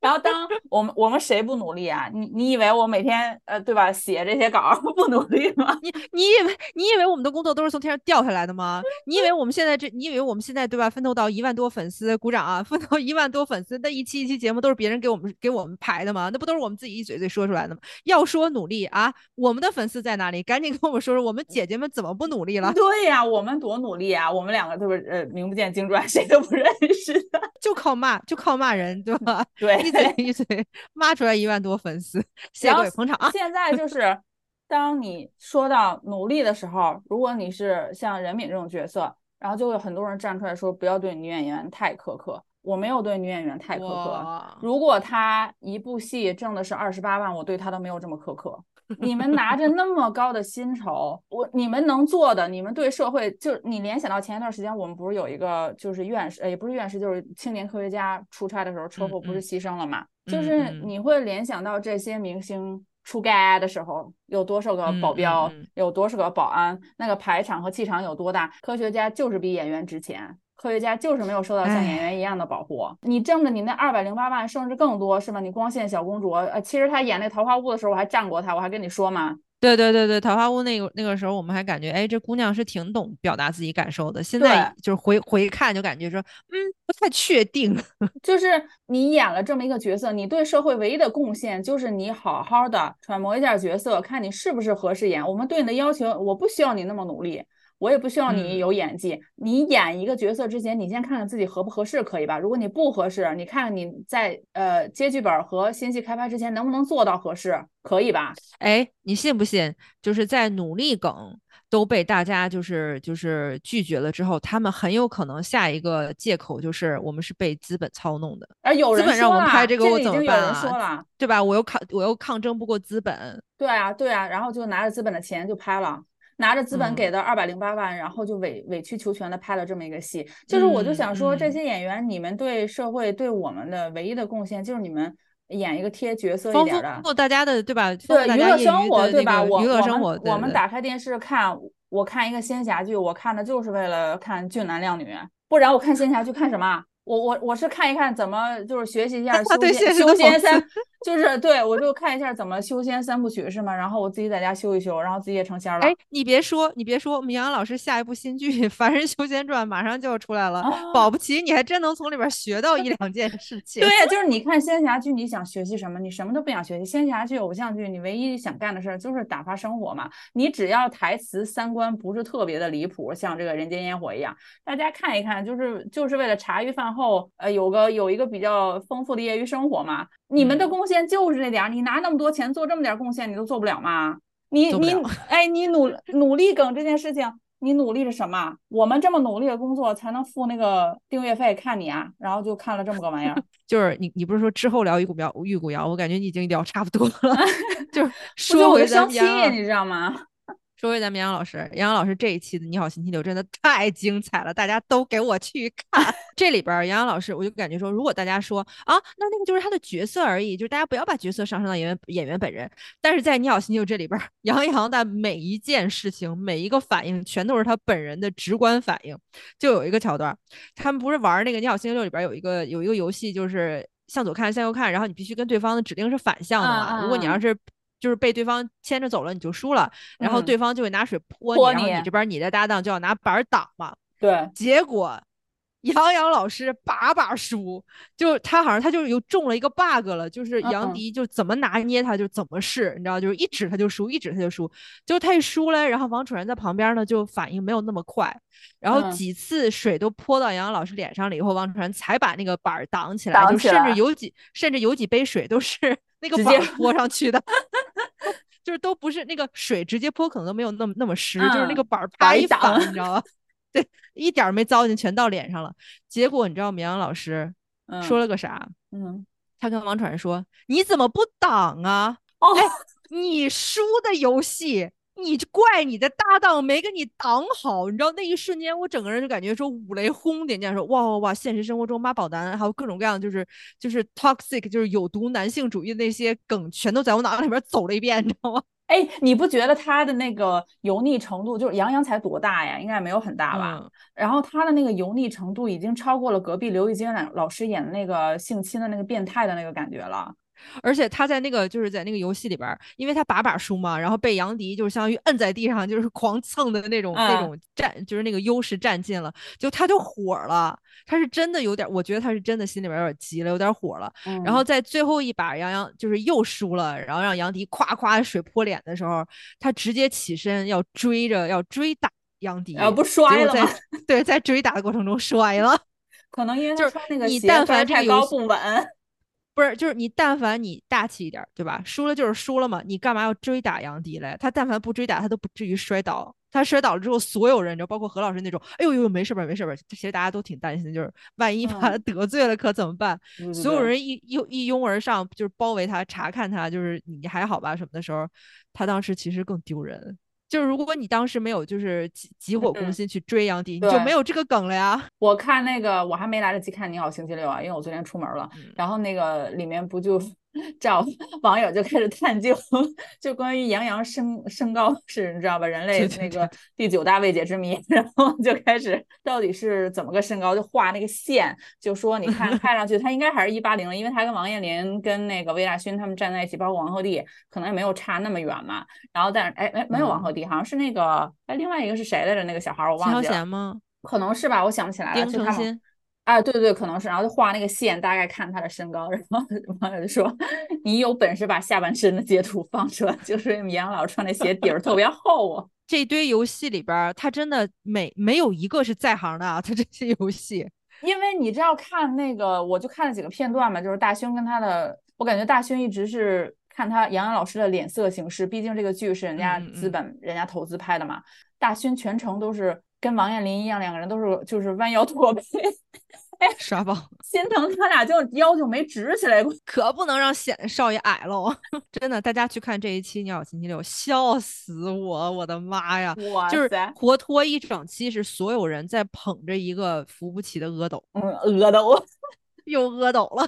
然后当我们我们谁不努力啊？你你以为我每天呃对吧写这些稿儿 不努力吗？你你以为你以为我们的工作都是从天上掉下来的吗？你以为我们现在这，你以为我们现在对吧？奋斗到一万多粉丝，鼓掌啊！奋斗一万多粉丝，那一期一期节目都是别人给我们给我们排的吗？那不都是我们自己一嘴嘴说出来的吗？要说努力啊，我们的粉丝在哪里？赶紧跟我们说说，我们姐姐们怎么不努力了？对呀、我们多努力啊！我们两个都是呃名不见经传，谁都不认识的。就靠骂，就靠骂人，对吧？对，一嘴一嘴骂出来一万多粉丝，谢谢各位捧场啊！现在就是，当你说到努力的时候，如果你是像任敏这种角色，然后就会有很多人站出来说，不要对女演员太苛刻。我没有对女演员太苛刻。如果她一部戏挣的是二十八万，我对她都没有这么苛刻。你们拿着那么高的薪酬，我你们能做的，你们对社会就你联想到前一段时间，我们不是有一个就是院士，呃，也不是院士，就是青年科学家出差的时候车祸不是嗯牺牲了嘛？就嗯是嗯你会联想到这些明星出该的时候有多少个保镖，嗯有多少个保安，那个排场和气场有多大？科学家就是比演员值钱。科学家就是没有受到像演员一样的保护，你挣的你那二百零八万，甚至更多，是吧？你光线小公主，呃，其实她演那桃花坞的时候，我还站过她，我还跟你说嘛，对对对对，桃花坞那个那个时候，我们还感觉，哎，这姑娘是挺懂表达自己感受的。现在就是回回看，就感觉说，嗯，不太确定。就是你演了这么一个角色，你对社会唯一的贡献就是你好好的揣摩一下角色，看你是不是合适演。我们对你的要求，我不需要你那么努力，我也不需要你嗯有演技。你演一个角色之前，你先看看自己合不合适，可以吧？如果你不合适，你看看你在呃接剧本和新戏开拍之前能不能做到合适，可以吧？哎，你信不信？就是在努力梗都被大家就是就是拒绝了之后，他们很有可能下一个借口就是我们是被资本操弄的，而有人资本让我们拍这个我怎么办啊说了，对吧？我又抗我又抗争不过资本，对啊，对啊，然后就拿着资本的钱就拍了，拿着资本嗯给的二百零八万，然后就委委曲求全的拍了这么一个戏。就是我就嗯想说，这嗯些演员，你们对社会对我们的唯一的贡献，就是你们演一个贴角色一丰点儿的。富大家的对吧？对娱乐生活，对吧？我我娱乐生活，们我们打开电视看，我看一个仙侠剧，我看的就是为了看俊男靓女，不然我看仙侠剧看什么啊？我我我是看一看怎么就是学习一下修对仙修仙三就是对我就看一下怎么修仙三部曲是吗？然后我自己在家修一修，然后自己也成仙了。哎，你别说，你别说，我们杨洋老师下一部新剧《凡人修仙传》马上就要出来了，保不齐你还真能从里边学到一两件事 情。对呀，就是你看仙侠剧，你想学习什么？你什么都不想学习。仙侠剧、偶像剧，你唯一想干的事儿就是打发生活嘛。你只要台词三观不是特别的离谱，像这个人间烟火一样，大家看一看，就是就是为了茶余饭后，呃，有个有一个比较丰富的业余生活嘛。你们的贡献就是这点儿，你拿那么多钱做这么点贡献，你都做不了吗？你你哎，你努努力梗这件事情，你努力是什么？我们这么努力的工作才能付那个订阅费看你啊，然后就看了这么个玩意儿。就是你你不是说之后聊玉骨苗玉骨遥，我感觉你已经聊差不多了。就是说回生气，你知道吗？说回咱们杨洋老师，杨洋老师这一期的《你好星期六》真的太精彩了，大家都给我去看。这里边杨洋老师，我就感觉说，如果大家说啊，那那个就是他的角色而已，就是大家不要把角色上升到演员演员本人。但是在《你好星期六》这里边，杨洋的每一件事情、每一个反应，全都是他本人的直观反应。就有一个桥段，他们不是玩那个《你好星期六》里边有一个有一个游戏，就是向左看向右看，然后你必须跟对方的指令是反向的嘛。如果你要是就是被对方牵着走了，你就输了，然后对方就会拿水泼你，然后你这边你的搭档就要拿板挡嘛。对，结果杨洋老师把把输，就他好像他就是又中了一个 bug 了，就是杨迪就怎么拿捏他就怎么试，你知道，就是一指他就输，一指他就输，就他一输了，然后王楚然在旁边呢就反应没有那么快，然后几次水都泼到杨洋老师脸上了以后，王楚然才把那个板挡起来，就甚至有几甚至有几杯水都是。那个板泼上去的，就是都不是那个水直接泼，可能都没有那么那么湿，就是那个板啪一挡，你知道吧？对，一点没糟践，全到脸上了。结果你知道绵阳老师说了个啥？嗯，他跟王传说：“你怎么不挡啊？哎，你输的游戏。”你怪你的搭档没给你挡好，你知道那一瞬间，我整个人就感觉说五雷轰顶，这样说哇哇哇！现实生活中妈宝男还有各种各样就是就是 toxic 就是有毒男性主义的那些梗，全都在我脑袋里边走了一遍，你知道吗？哎，你不觉得他的那个油腻程度，就是杨洋才多大呀？应该没有很大吧？然后他的那个油腻程度已经超过了隔壁刘玉京老师演的那个性侵的那个变态的那个感觉了。而且他在那个就是在那个游戏里边，因为他把把输嘛，然后被杨迪就是相当于摁在地上，就是狂蹭的那种那种占，就是那个优势占尽了，就他就火了，他是真的有点，我觉得他是真的心里边有点急了，有点火了。然后在最后一把杨洋就是又输了，然后让杨迪夸夸水泼脸的时候，他直接起身要追着要追打杨迪，啊不摔了吗？对，在追打的过程中摔了，可能因为就是穿那个鞋太高不稳。不是，就是你，但凡你大气一点，对吧？输了就是输了嘛，你干嘛要追打杨迪嘞？他但凡不追打，他都不至于摔倒。他摔倒了之后，所有人，就包括何老师那种，哎呦呦，没事吧，没事吧？其实大家都挺担心的，就是万一把他 得罪了，可怎么办？所有人一一一拥而上，就是包围他，查看他，就是你还好吧什么的时候，他当时其实更丢人。就是如果你当时没有就是急急火攻心去追杨迪，你就没有这个梗了呀。我看那个我还没来得及看《你好星期六》啊，因为我昨天出门了。然后那个里面不就。找网友就开始探究，就关于杨洋身身高是，你知道吧？人类那个第九大未解之谜，然后就开始到底是怎么个身高，就画那个线，就说你看看上去他应该还是一八零，因为他跟王彦霖跟那个魏大勋他们站在一起，包括王鹤棣，可能也没有差那么远嘛。然后但是哎哎，没有王鹤棣，好像是那个哎，另外一个是谁来着？那个小孩我忘记了。吗？可能是吧，我想不起来了。丁程鑫。啊，对对对，可能是，然后就画那个线，大概看他的身高，然后网友就说：“ 你有本事把下半身的截图放出来，就是杨洋老师穿的鞋底儿特别厚啊。”这堆游戏里边，他真的没没有一个是在行的啊，他这些游戏，因为你知道看那个，我就看了几个片段嘛，就是大勋跟他的，我感觉大勋一直是看他杨洋老师的脸色行事，毕竟这个剧是人家资本、人家投资拍的嘛，大勋全程都是。跟王彦霖一样，两个人都是就是弯腰驼背，哎，刷爆，心疼他俩就腰就没直起来过，可不能让显少爷矮喽！真的，大家去看这一期《你好星期六》，笑死我！我的妈呀，就是活脱一整期是所有人在捧着一个扶不起的阿斗，嗯，阿斗又阿斗了。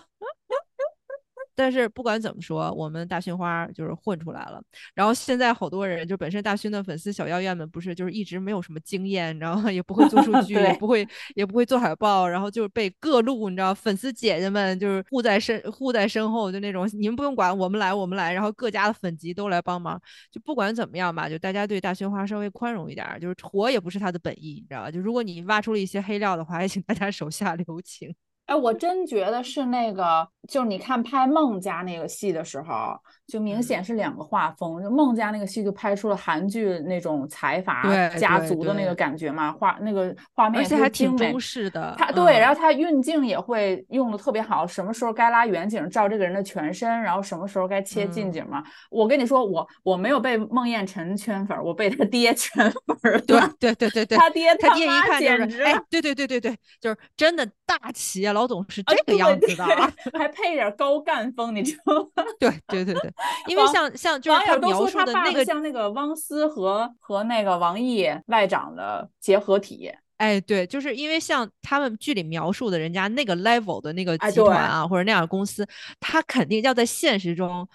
但是不管怎么说，我们大勋花就是混出来了。然后现在好多人就本身大勋的粉丝小妖艳们不是就是一直没有什么经验，你知道吗？也不会做数 据，也不会也不会做海报，然后就是被各路你知道粉丝姐姐们就是护在身护在身后，就那种你们不用管，我们来我们来，然后各家的粉级都来帮忙。就不管怎么样吧，就大家对大勋花稍微宽容一点，就是火也不是他的本意，你知道吧？就如果你挖出了一些黑料的话，也请大家手下留情。哎，我真觉得是那个，就是你看拍孟家那个戏的时候，就明显是两个画风。就孟家那个戏就拍出了韩剧那种财阀家族的那个感觉嘛，画那个画面，而且还挺中式的。他对，然后他运镜也会用的特别好，什么时候该拉远景照这个人的全身，然后什么时候该切近景嘛。我跟你说，我我没有被孟宴臣圈粉，我被他爹 圈粉。对对对对对，他爹他爹一看简直，哎，对对对对对，就是真的大企业。老总是这个样子的，还配点高干风，你知道吗？对对对对，因为像像就是他描述的那个像那个汪思和和那个王毅外长的结合体。哎，对，就是因为像他们剧里描述的人家那个 level 的那个集团啊，或者那样的公司，他肯定要在现实中，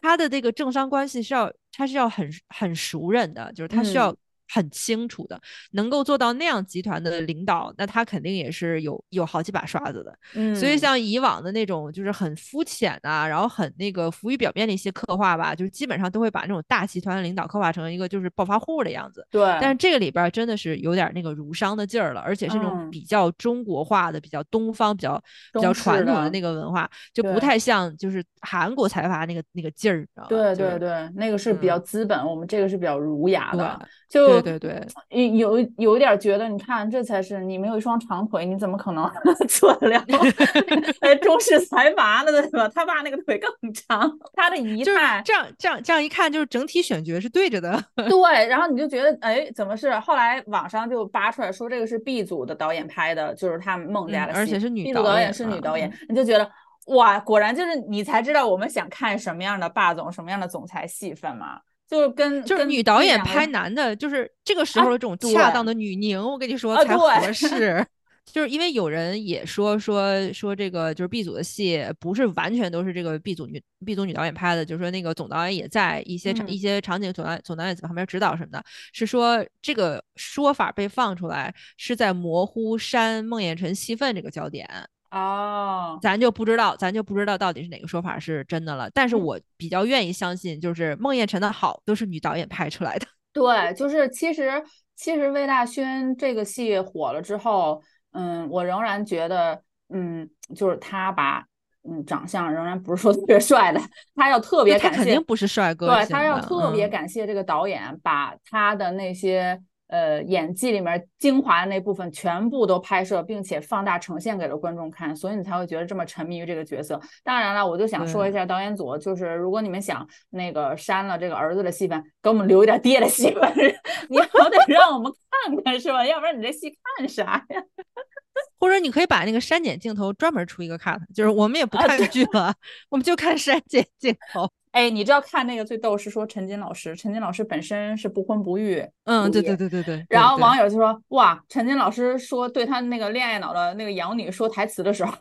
他的这个政商关系是要他是要很很熟人的，就是他需要。很清楚的，能够做到那样集团的领导，那他肯定也是有有好几把刷子的。嗯，所以像以往的那种就是很肤浅啊，然后很那个浮于表面的一些刻画吧，就是基本上都会把那种大集团的领导刻画成一个就是暴发户的样子。对。但是这个里边真的是有点那个儒商的劲儿了，而且是那种比较中国化的、比较东方、比较比较传统的那个文化，就不太像就是韩国财阀那个那个劲儿？对对对，那个是比较资本，我们这个是比较儒雅的。就对对对，有有有一点觉得，你看这才是你没有一双长腿，你怎么可能 做得了 中式财阀呢？对吧？他爸那个腿更长，他的仪态这样这样这样一看，就是整体选角是对着的。对，然后你就觉得，哎，怎么是？后来网上就扒出来说这个是 B 组的导演拍的，就是他们孟家的戏，而且是女 B 组导演是女导演，你就觉得哇，果然就是你才知道我们想看什么样的霸总，什么样的总裁戏份嘛。就是跟就是女导演拍男的，就是这个时候的这种恰当的女凝，我跟你说才合适。就是因为有人也说说说这个就是 B 组的戏不是完全都是这个 B 组女 B 组女导演拍的，就是说那个总导演也在一些场一些场景总导总导演在旁边指导什么的，是说这个说法被放出来是在模糊删孟宴臣戏份这个焦点。哦，咱就不知道，咱就不知道到底是哪个说法是真的了。但是我比较愿意相信，就是孟宴臣的好都是女导演拍出来的。对，就是其实其实魏大勋这个戏火了之后，嗯，我仍然觉得，嗯，就是他把，嗯，长相仍然不是说特别帅的，他要特别感谢，肯定不是帅哥，对他要特别感谢这个导演把他的那些。呃，演技里面精华的那部分全部都拍摄，并且放大呈现给了观众看，所以你才会觉得这么沉迷于这个角色。当然了，我就想说一下导演组，就是如果你们想那个删了这个儿子的戏份，给我们留一点爹的戏份，你好歹让我们看看是吧？要不然你这戏看啥呀？或者你可以把那个删减镜头专门出一个 cut，就是我们也不看剧了，我们就看删减镜头。哎，你知道看那个最逗是说陈金老师，陈金老师本身是不婚不育，嗯，对对对对对。然后网友就说，哇，陈金老师说对他那个恋爱脑的那个养女说台词的时候，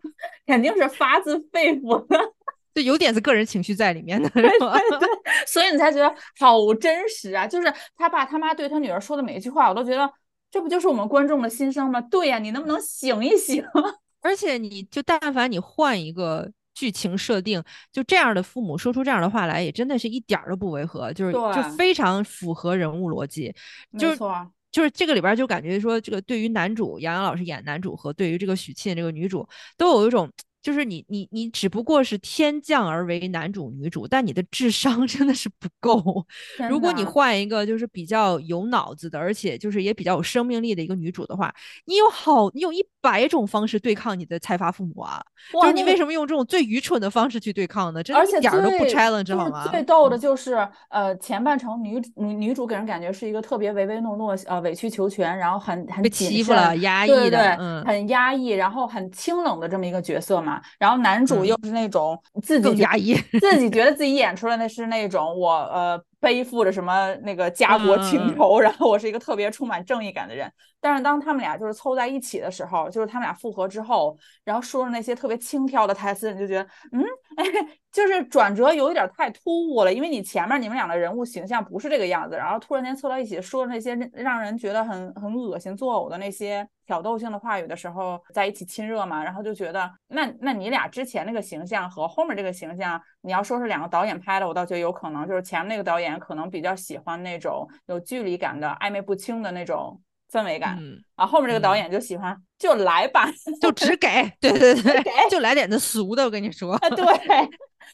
肯定是发自肺腑的，就有点子个人情绪在里面的，对。所以你才觉得好真实啊！就是他爸他妈对他女儿说的每一句话，我都觉得这不就是我们观众的心声吗？对呀，你能不能醒一醒？而且你就但凡你换一个。剧情设定就这样的父母说出这样的话来，也真的是一点儿都不违和，就是就非常符合人物逻辑。就是就是这个里边就感觉说，这个对于男主杨洋老师演男主和对于这个许沁这个女主，都有一种。就是你你你只不过是天降而为男主女主，但你的智商 真的是不够。如果你换一个就是比较有脑子的，而且就是也比较有生命力的一个女主的话，你有好你有一百种方式对抗你的财阀父母啊！就是你为什么用这种最愚蠢的方式去对抗呢？真的一点都不 challenge 好吗？最逗的就是呃前半程女女女主给人感觉是一个特别唯唯诺诺呃委曲求全，然后很很被欺负了压抑的，嗯，很压抑，然后很清冷的这么一个角色嘛。然后男主又是那种自己压抑，自己 觉得自己演出来的是那种我呃。背负着什么那个家国情仇，然后我是一个特别充满正义感的人。但是当他们俩就是凑在一起的时候，就是他们俩复合之后，然后说的那些特别轻佻的台词，你就觉得，嗯，哎，就是转折有一点太突兀了，因为你前面你们俩的人物形象不是这个样子，然后突然间凑到一起说的那些让人觉得很很恶心作呕的那些挑逗性的话语的时候，在一起亲热嘛，然后就觉得，那那你俩之前那个形象和后面这个形象，你要说是两个导演拍的，我倒觉得有可能，就是前面那个导演可能比较喜欢那种有距离感的暧昧不清的那种氛围感，嗯，啊，后面这个导嗯演就喜欢就来吧，就只给，对对对给，就来点那俗的，我跟你说，啊对。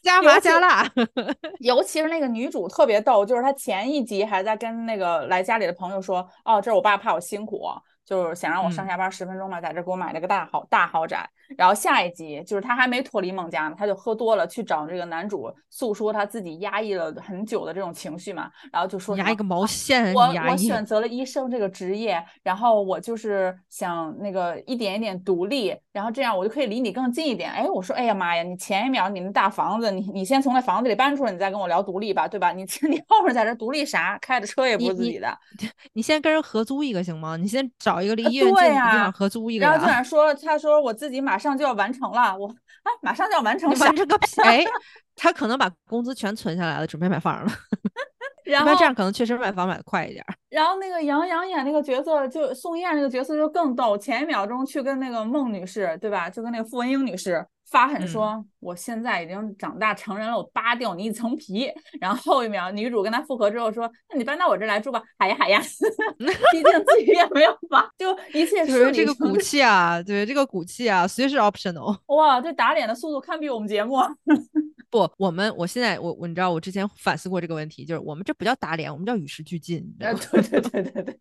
加麻加辣，尤其是那个女主特别逗，就是她前一集还在跟那个来家里的朋友说，哦，这是我爸怕我辛苦，就是想让我上嗯下班十分钟嘛，在这给我买了个大豪大豪宅。然后下一集就是他还没脱离孟家呢，他就喝多了去找这个男主诉说他自己压抑了很久的这种情绪嘛，然后就说压一个毛线，我我选择了医生这个职业，然后我就是想那个一点一点独立，然后这样我就可以离你更近一点。哎，我说，哎呀妈呀，你前一秒你那大房子，你你先从那房子里搬出来，你再跟我聊独立吧，对吧？你 你后面在这独立啥？开着车也不是自己的，你先跟人合租一个行吗？你先找一个离呃医院近的地方合租一个然后居呀。然说，他说我自己马上就要完成了，我啊，马上就要完成完？成个屁！哎，他可能把工资全存下来了，准备买房了。然后这样可能确实买房买的快一点儿。然后那个杨洋演那个角色，就宋燕那个角色就更逗，前一秒钟去跟那个孟女士，对吧？就跟那个傅文英女士发狠说，我现在已经长大成人了，我扒掉你一层皮。然后后一秒女主跟他复合之后说，那你搬到我这儿来住吧，好呀好呀，毕竟自己也没有房，就一切就是顺理这个骨气啊，对这个骨气啊，随时 optional。哇，这打脸的速度堪比我们节目。不，我们我现在我我你知道我之前反思过这个问题，就是我们这不叫打脸，我们叫与时俱进。对对对对对，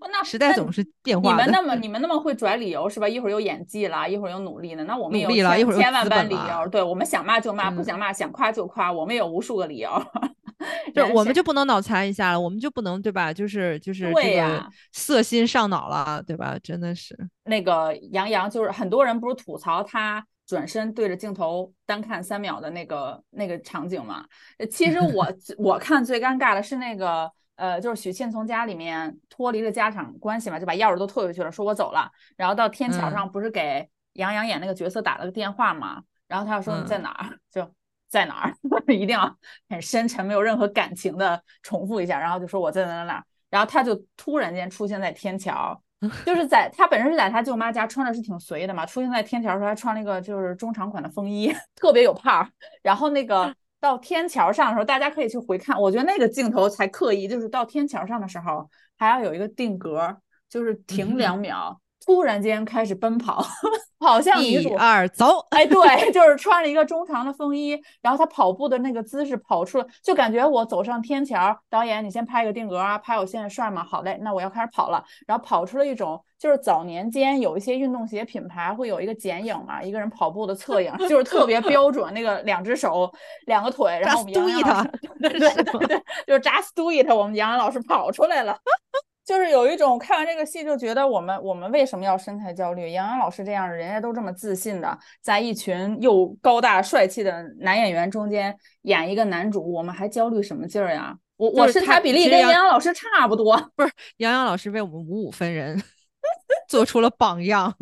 那时代总是变化你。们那么 你们那么会拽理由是吧？一会儿有演技啦，一会儿有努力呢。那我们也有努力了千万资般理由，对我们想骂就骂，不嗯想骂想夸就夸，我们有无数个理由。就我们就不能脑残一下了，我们就不能对吧？就是就是这个对呀色心上脑了，对吧？真的是，那个杨洋，就是很多人不是吐槽他转身对着镜头单看三秒的那个那个场景嘛？呃其实 我我看最尴尬的是那个。呃，就是许沁从家里面脱离了家长关系嘛，就把钥匙都退回去了，说我走了。然后到天桥嗯上不是给杨洋演那个角色打了个电话嘛？然后他就说你在嗯哪儿？就在哪儿？一定要很深沉、没有任何感情的重复一下，然后就说我在哪哪哪儿。然后他就突然间出现在天桥，就是在他本身是在他舅妈家，穿的是挺随的嘛，出现在天桥的时候还穿了一个就是中长款的风衣，特别有派儿。然后那个 到天桥上的时候，大家可以去回看，我觉得那个镜头才刻意，就是到天桥上的时候还要有一个定格，就是停两秒，突然间开始奔跑，跑向女一。二走，哎，对，就是穿了一个中长的风衣，然后他跑步的那个姿势跑出了，就感觉我走上天桥，导演你先拍个定格啊，拍我现在帅吗？好嘞，那我要开始跑了，然后跑出了一种就是早年间有一些运动鞋品牌会有一个剪影嘛，一个人跑步的侧影，就是特别标准，那个两只手两个腿，然后我们杨 do 洋老 it 师，对对对，就是 just do it，我们杨洋老师跑出来了。就是有一种看完这个戏就觉得我们我们为什么要身材焦虑？杨洋老师这样的人家都这么自信的，在一群又高大帅气的男演员中间演一个男主，我们还焦虑什么劲儿呀？我我身材比例跟杨杨洋老师差不多，不是杨洋老师为我们五五分人做出了榜样。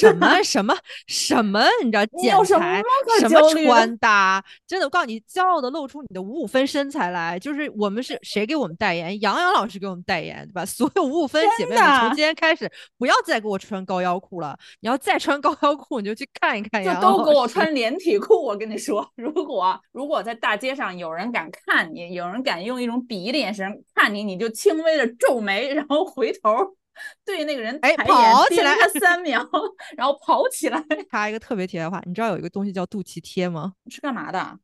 什。么什么什么，你知道剪裁什么穿搭，真的，我告诉你，骄傲的露出你的五五分身材来。就是我们是谁给我们代言？杨洋老师给我们代言，对吧？所有五五分姐妹们，从今天开始不要再给我穿高腰裤了。你要再穿高腰裤，你就去看一看就杨洋都给我穿连体裤，我跟你说，如果如果在大街上有人敢看你，有人敢用一种鄙夷的眼神看你，你就轻微的皱眉，然后回头对那个人哎跑起来三秒，然后跑起来，插一个特别题外话，你知道有一个东西叫肚脐贴吗？是干嘛的？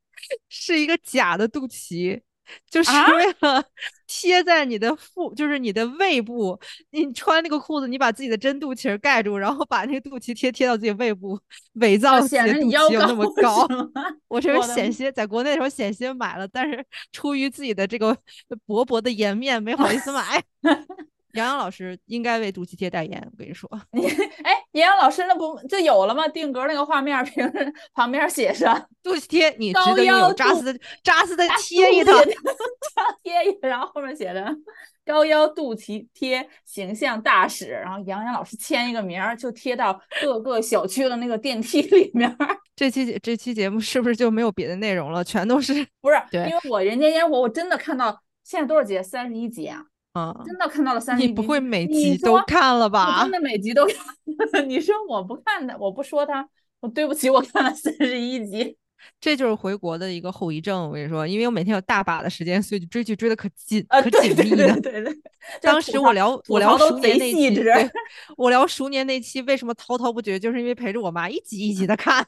是一个假的肚脐，就是啊为了贴在你的腹，就是你的胃部。你穿那个裤子，你把自己的真肚脐儿盖住，然后把那个肚脐贴贴到自己胃部，伪造自己显的肚得你腰脐有那么高。我这是险些在国内的时候险些买了，但是出于自己的这个薄薄的颜面，没好意思买。杨洋老师应该为肚脐贴代言，我跟你说。你哎，杨洋老师那不就有了吗？定格那个画面，平时旁边写上肚脐贴，你值得拥有，扎实的扎实的贴一套，贴一，然后后面写着高腰肚脐贴形象大使，然后杨洋老师签一个名儿，就贴到各个小区的那个电梯里面。这期这期节目是不是就没有别的内容了？全都是不是？对，因为我人间烟火，我真的看到现在多少集？三十一集啊！啊，真的看到了三十。你不会每集都看了吧？真的每集都看。你说我不看的，我不说他，我对不起，我看了三十一集。这就是回国的一个后遗症。我跟你说，因为我每天有大把的时间，所以就追剧追的可紧可紧密的。对对对。当时我聊我聊熟年那期，对，我聊熟年那期为什么滔滔不绝，就是因为陪着我妈一集一集的看。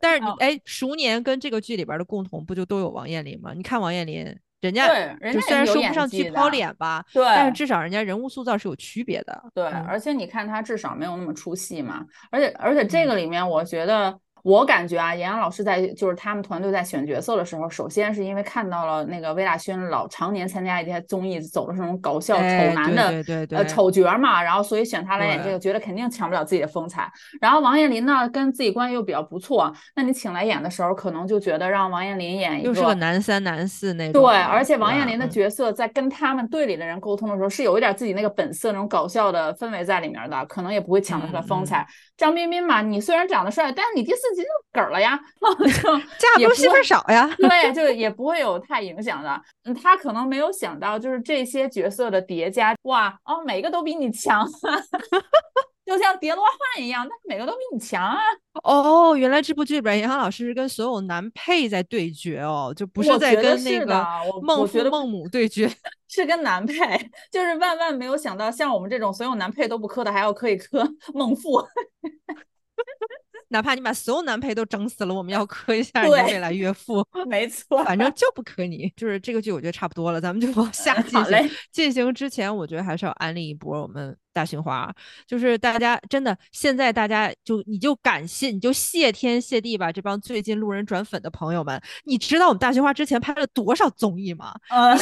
但是你哎，熟年跟这个剧里边的共同不就都有王彦霖吗？你看王彦霖，人家人家虽然说不上去抛脸吧，对，但是至少人家人物塑造是有区别的。对，而且你看他至少没有那么出戏嘛。而且而且这个里面，我觉得。我感觉啊，严洋老师在就是他们团队在选角色的时候，首先是因为看到了那个魏大勋老常年参加一些综艺，走的是那种搞笑丑男的呃丑角嘛，然后所以选他来演这个，觉得肯定抢不了自己的风采。然后王彦霖呢，跟自己关系又比较不错，那你请来演的时候，可能就觉得让王彦霖演一个又是个男三男四那种。对，而且王彦霖的角色在跟他们队里的人沟通的时候，是有一点自己那个本色那种搞笑的氛围在里面的，可能也不会抢得出来风采。张彬彬嘛，你虽然长得帅，但是你第四集就梗了呀，架 不住戏份少呀。对，就也不会有太影响的。嗯，他可能没有想到，就是这些角色的叠加，哇，哦，每个都比你强。就像叠罗汉一样，但是每个都比你强啊！哦，原来这部剧里边，杨洋老师是跟所有男配在对决哦，就不是在跟那个孟父孟母对决，是跟男配。就是万万没有想到，像我们这种所有男配都不磕的，还要磕一磕孟父。哪怕你把所有男配都整死了，我们要磕一下你的未来岳父。没错，反正就不磕你。就是这个剧，我觉得差不多了，咱们就往下进行。进行之前，我觉得还是要安利一波我们。大杏花就是大家真的，现在大家就你就感谢你就谢天谢地吧，这帮最近路人转粉的朋友们，你知道我们大杏花之前拍了多少综艺吗？啊，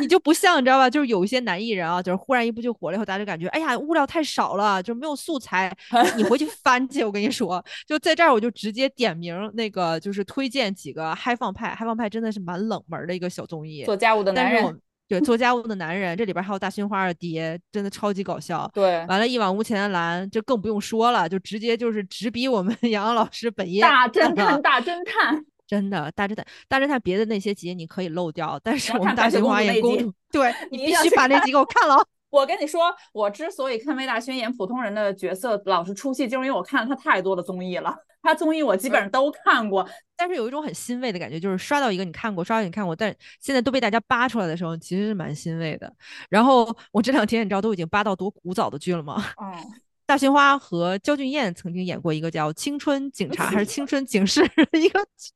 你就不像你知道吧？就是有一些男艺人啊，就是忽然一部就火了以后，大家就感觉哎呀物料太少了，就没有素材。你回去翻去，我跟你说，就在这儿我就直接点名那个就是推荐几个嗨放派，嗨放派真的是蛮冷门的一个小综艺，做家务的男人。对，做家务的男人，这里边还有大勋花的爹，真的超级搞笑。对，完了，一往无前的蓝，就更不用说了，就直接就是直逼我们 杨洋老师本业。大侦探，大侦探，真的大侦探，大侦探，别的那些集你可以漏掉，但是我们大勋花演公主，对你必须把那集给我看了。我跟你说，我之所以看魏大勋演普通人的角色老是出戏，就是因为我看了他太多的综艺了。他综艺我基本上都看过，但是有一种很欣慰的感觉，就是刷到一个你看过，刷到你看过，但现在都被大家扒出来的时候，其实是蛮欣慰的。然后我这两天你知道都已经扒到多古早的剧了吗？哦，大勋花和焦俊艳曾经演过一个叫《青春警察》还是《青春警示》一个剧，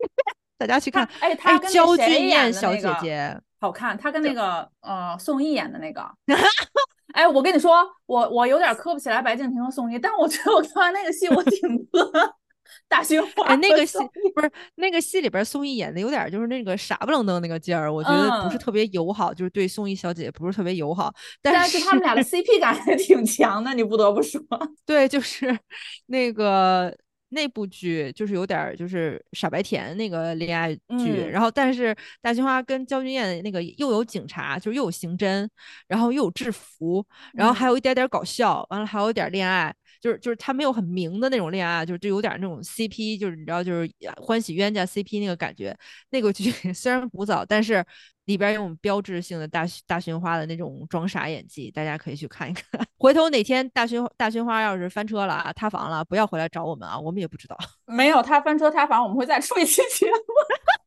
大家去看。哎，他跟焦俊艳小姐姐好看，他跟那个呃宋轶演的那个。哎，我跟你说，我我有点磕不起来白敬亭和宋轶，但我觉得我看完那个戏，我挺 磕。大杏花，哎，那个戏不是那个戏里边宋轶演的有点就是那个傻不愣登那个劲儿，我觉得不是特别友好，就是对宋轶小姐不是特别友好。但是他们俩的 CP 感还挺强的，你不得不说。对，就是那个那部剧就是有点就是傻白甜那个恋爱剧，然后但是大青花跟焦俊艳那个又有警察，就是又有刑侦，然后又有制服，然后还有一点点搞笑，完了还有一点恋爱。就是就是他没有很明的那种恋爱，就是就有点那种 CP，就是你知道，就是欢喜冤家 CP 那个感觉。那个剧 虽然古早，但是里边有标志性的大大勋花的那种装傻演技，大家可以去看一看。回头哪天大勋大勋花要是翻车了啊，塌房了，不要回来找我们啊，我们也不知道。没有他翻车塌房，我们会再出一期节目，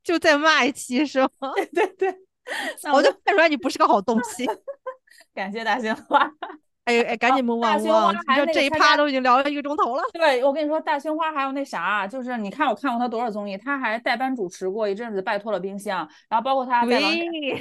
就再骂一期是吗？对对对，我就看出来你不是个好东西。感谢大勋花。哎哎，赶紧摸大忘忘，胸花还有你知道这一趴都已经聊了一个钟头了。对，我跟你说，大胸花还有那啥，就是你看我看过他多少综艺，他还代班主持过一阵子《拜托了冰箱》，然后包括他在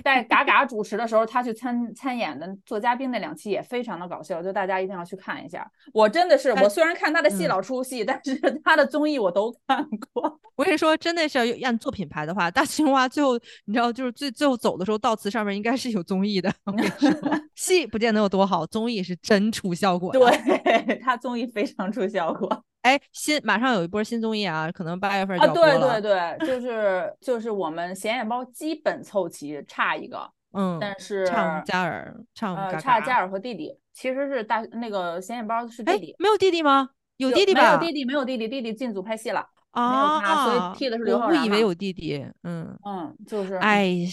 在 嘎嘎主持的时候，他去参参演的做嘉宾那两期也非常的搞笑，就大家一定要去看一下。我真的是，我虽然看他的戏嗯老出戏，但是他的综艺我都看过。我跟你说，真的是要按做品牌的话，大青蛙最后你知道，就是最最后走的时候，悼词上面应该是有综艺的。我跟你说，戏不见得有多好，综艺是真出效果。对他综艺非常出效果 哎，新马上有一波新综艺啊，可能八月份就啊！对了。对对，就是就是我们显眼包基本凑齐，差一个，嗯，但是唱嘉尔，唱呃差嘉尔和弟弟，其实是大那个显眼包是弟哎弟，，没有弟弟吗？有弟弟没有？弟弟没有弟弟，弟弟进组拍戏了。啊、没有他所以替，的是刘我误以为有弟弟。嗯，嗯，就是哎，嗯，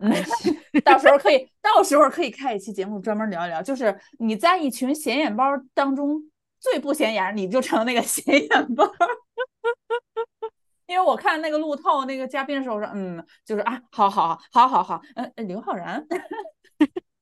到时候可以，到时候可以开一期节目专门聊一聊，就是你在一群显眼包当中最不显眼，你就成那个显眼包。因为我看那个路透那个嘉宾的时候，我说嗯，就是啊，好好好好好，嗯，呃刘昊然，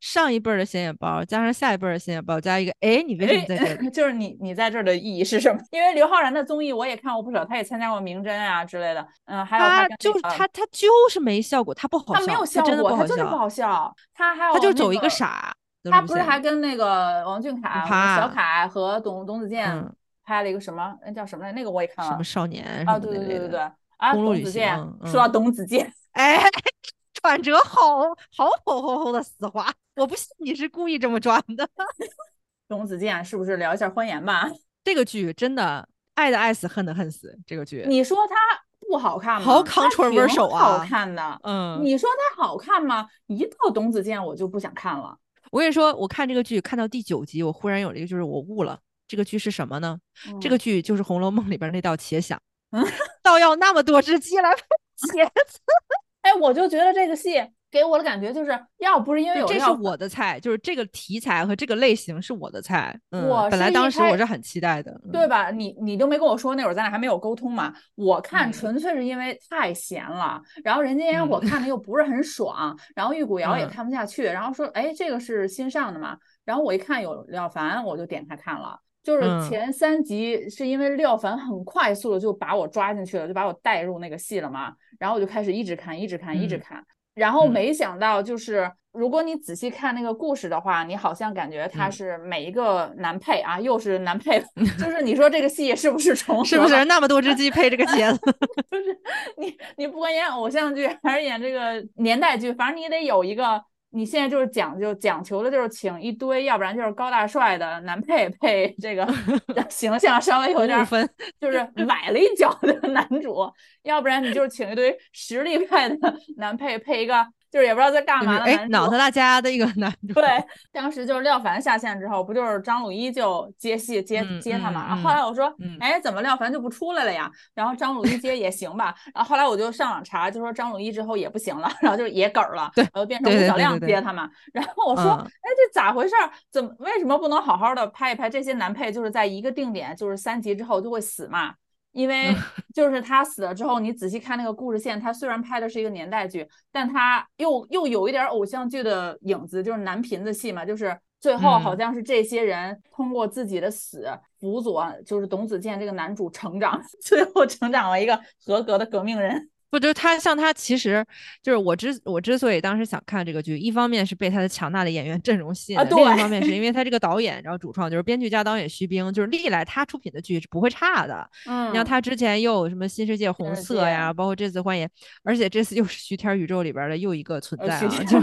上一辈儿的显眼包加上下一辈儿的显眼包加一个，哎，你为什么在这里？就是你你在这儿的意义是什么？因为刘昊然的综艺我也看过不少，他也参加过《名侦》啊之类的，嗯，还有他就是他，他就是没效果，他不好笑，他没有效果，真的不好笑，他就是不好笑，他还有他就是走一个傻他不是还跟那个王俊凯、小凯和董董子健嗯拍了一个什么？那叫什么来？那个我也看了什么少年啊！对对。对对对啊！董子健，行说到嗯董子健，哎，转折好好吼吼吼的死滑，我不信你是故意这么转的。董子健是不是聊一下欢颜吧？这个剧真的爱的爱死，恨的恨死。这个剧，你说它不好看吗？好他 controversial 啊好啊看的。嗯，你说它好看吗？一到董子健我就不想看了。我跟你说，我看这个剧看到第九集，我忽然有了一个，就是我悟了，这个剧是什么呢？这个嗯剧就是《红楼梦》里边那道茄想嗯，倒要那么多只鸡来配茄子。哎，我就觉得这个戏给我的感觉就是，要不是因为有这是我的菜，就是这个题材和这个类型是我的菜。嗯，我本来当时我是很期待的。嗯？对吧？你你都没跟我说，那会儿咱俩还没有沟通嘛。我看嗯纯粹是因为太闲了，然后《人家烟火》嗯看的又不是很爽，然后玉骨遥也嗯看不下去，然后说，哎，这个是新上的嘛？然后我一看有廖凡，我就点开看了。就是嗯前三集是因为廖凡很快速的就把我抓进去了，就把我带入那个戏了嘛，然后我就开始一直看，一直看，一直嗯看。然后嗯没想到，就是如果你仔细看那个故事的话，你好像感觉他嗯是每一个男配啊，又是男配，就是你说这个戏是不是重合？是不是？那么多只鸡配这个茄子？就是你你不管演偶像剧还是演这个年代剧，反正你得有一个。你现在就是讲究讲求的就是请一堆，要不然就是高大帅的男配配这个 形象稍微有点儿分。就是崴了一脚的男主，要不然你就是请一堆实力派的男配配一个就是也不知道在干嘛的男，主。脑子大家的一个 男主。对，当时就是廖凡下线之后，不就是张鲁一就接戏接嗯接他嘛？嗯然后后来我说嗯，哎，怎么廖凡就不出来了呀？然后张鲁一接也行吧。然后后来我就上网查，就说张鲁一之后也不行了，然后就是也梗儿了，对然后变成对吴小亮接他嘛。然后我说，嗯哎，这咋回事儿？怎么为什么不能好好的拍一拍这些男配？就是在一个定点，就是三集之后就会死嘛。因为 就是他死了之后，你仔细看那个故事线，他虽然拍的是一个年代剧，但他又又有一点偶像剧的影子，就是男频的戏嘛，就是最后好嗯像是这些人通过自己的死辅佐，就是董子健这个男主成长，最后成长为一个合格的革命人。不，就是他像他，其实就是我之我之所以当时想看这个剧，一方面是被他的强大的演员阵容吸引啊，另一方面是因为 他这个导演，然后主创就是编剧加导演徐冰，就是历来他出品的剧是不会差的。嗯你像他之前又有什么《新世界红色》呀，包括这次《幻野》，而且这次又是徐天儿宇宙里边的又一个存在啊，天就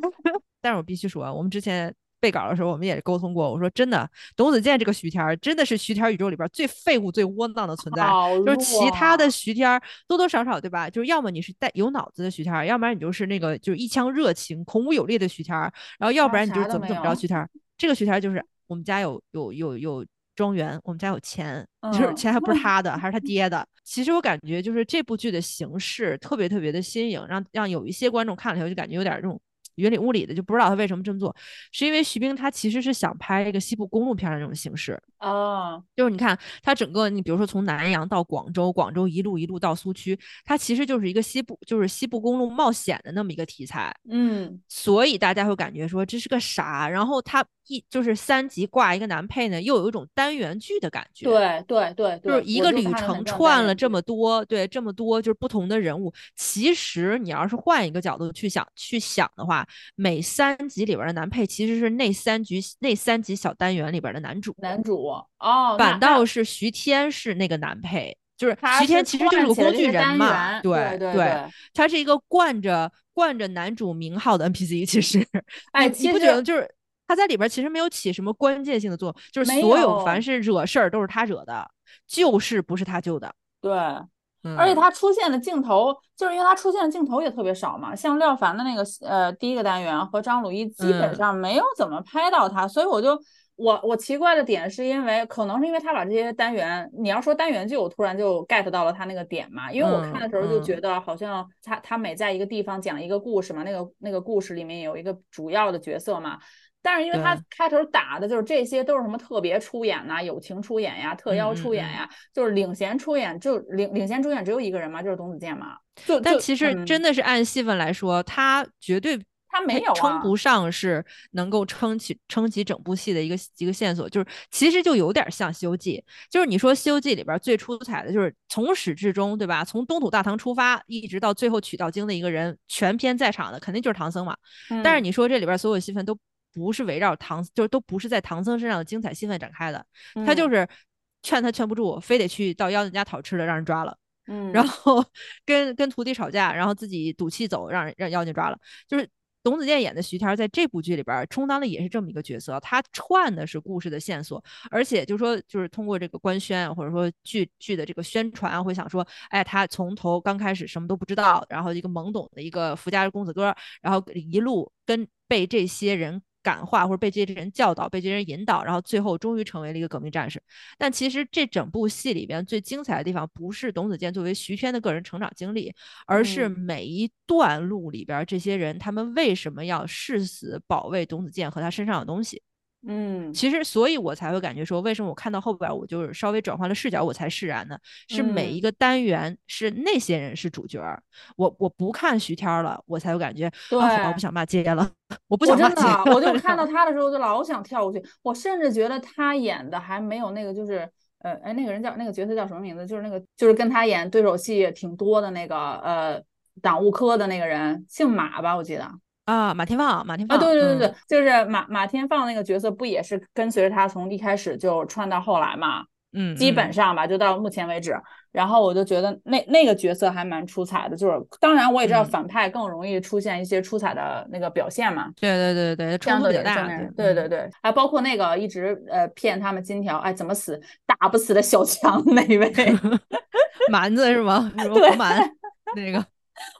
但是我必须说，我们之前备稿的时候，我们也沟通过，我说真的，董子健这个徐天儿真的是徐天宇宙里边最废物、最窝囊的存在。就是其他的徐天儿多多少少对吧？就是要么你是带有脑子的徐天儿，要不然你就是那个就是一腔热情、孔武有力的徐天儿，然后要不啊然你就是怎么怎么着徐天儿。这个徐天儿就是我们家有有有有庄园，我们家有钱，就是嗯钱还不是他的，还是他爹的。其实我感觉就是这部剧的形式特别特别的新颖，让让有一些观众看了以后就感觉有点这种云里雾里的，就不知道他为什么这么做，是因为徐冰他其实是想拍一个西部公路片的那种形式。哦，就是你看他整个，你比如说从南阳到广州，广州一路一路到苏区，它其实就是一个西部，就是西部公路冒险的那么一个题材。嗯，所以大家会感觉说这是个啥？然后他一就是三集挂一个男配呢，又有一种单元剧的感觉。对对对，就是一个旅程串了这么多，对这么多就是不同的人物。其实你要是换一个角度去想去想的话，每三集里边的男配其实是那三局那三集小单元里边的男主。男主。哦，反倒是徐天是那个男配，就是徐天其实就是个工具人嘛，对对，他是一个惯着惯着男主名号的 NPC。其实，哎，你不觉得就是他在里边其实没有起什么关键性的作用，就是所有凡是惹事儿都是他惹的，救是不是他救的。对，而且他出现的镜头，就是因为他出现的镜头也特别少嘛，像廖凡的那个呃第一个单元和张鲁一基本上没有怎么拍到他，所以我就。我我奇怪的点是因为可能是因为他把这些单元，你要说单元剧，我突然就 get 到了他那个点嘛，因为我看的时候就觉得好像他他每在一个地方讲一个故事嘛，那个那个故事里面有一个主要的角色嘛，但是因为他开头打的就是这些都是什么特别出演呐，友情出演呀，特邀出演呀，就是领衔出演就领领衔主演只有一个人嘛，就是董子健嘛，就但其实真的是按戏份来说，他绝对。他没有称不上是能够撑起撑起整部戏的一个一个线索，就是其实就有点像《西游记》，就是你说《西游记》里边最出彩的就是从始至终，对吧？从东土大唐出发，一直到最后取到经的一个人，全篇在场的肯定就是唐僧嘛。但是你说这里边所有戏份都不是围绕唐，就是都不是在唐僧身上的精彩戏份展开的，他就是劝他劝不住，非得去到妖精家讨吃的，让人抓了。嗯，然后跟跟徒弟吵架，然后自己赌气走，让人让妖精抓了，就是。董子健演的徐天在这部剧里边充当的也是这么一个角色，他串的是故事的线索，而且就是说，就是通过这个官宣或者说剧剧的这个宣传，会想说，哎，他从头刚开始什么都不知道，然后一个懵懂的一个富家公子哥，然后一路跟被这些人。感化或者被这些人教导，被这些人引导，然后最后终于成为了一个革命战士。但其实这整部戏里边最精彩的地方，不是董子健作为徐天的个人成长经历，而是每一段路里边这些人他们为什么要誓死保卫董子健和他身上的东西。嗯，其实，所以我才会感觉说，为什么我看到后边，我就是稍微转换了视角，我才释然呢？是每一个单元是那些人是主角，我我不看徐天了，我才有感觉，对，我不想骂街了，我不想骂街。我就看到他的时候，就老想跳过去。我甚至觉得他演的还没有那个，就是呃，哎，那个人叫那个角色叫什么名字？就是那个，就是跟他演对手戏挺多的那个，呃，党务科的那个人，姓马吧，我记得。啊，马天放，马天放，啊，对对对对，就是马马天放那个角色，不也是跟随着他从一开始就串到后来嘛？嗯，基本上吧，就到目前为止。然后我就觉得那那个角色还蛮出彩的，就是当然我也知道反派更容易出现一些出彩的那个表现嘛。对对对对，冲突比较大。对对对，还包括那个一直呃骗他们金条，哎，怎么死打不死的小强那位，蛮子是吗？对，蛮那个。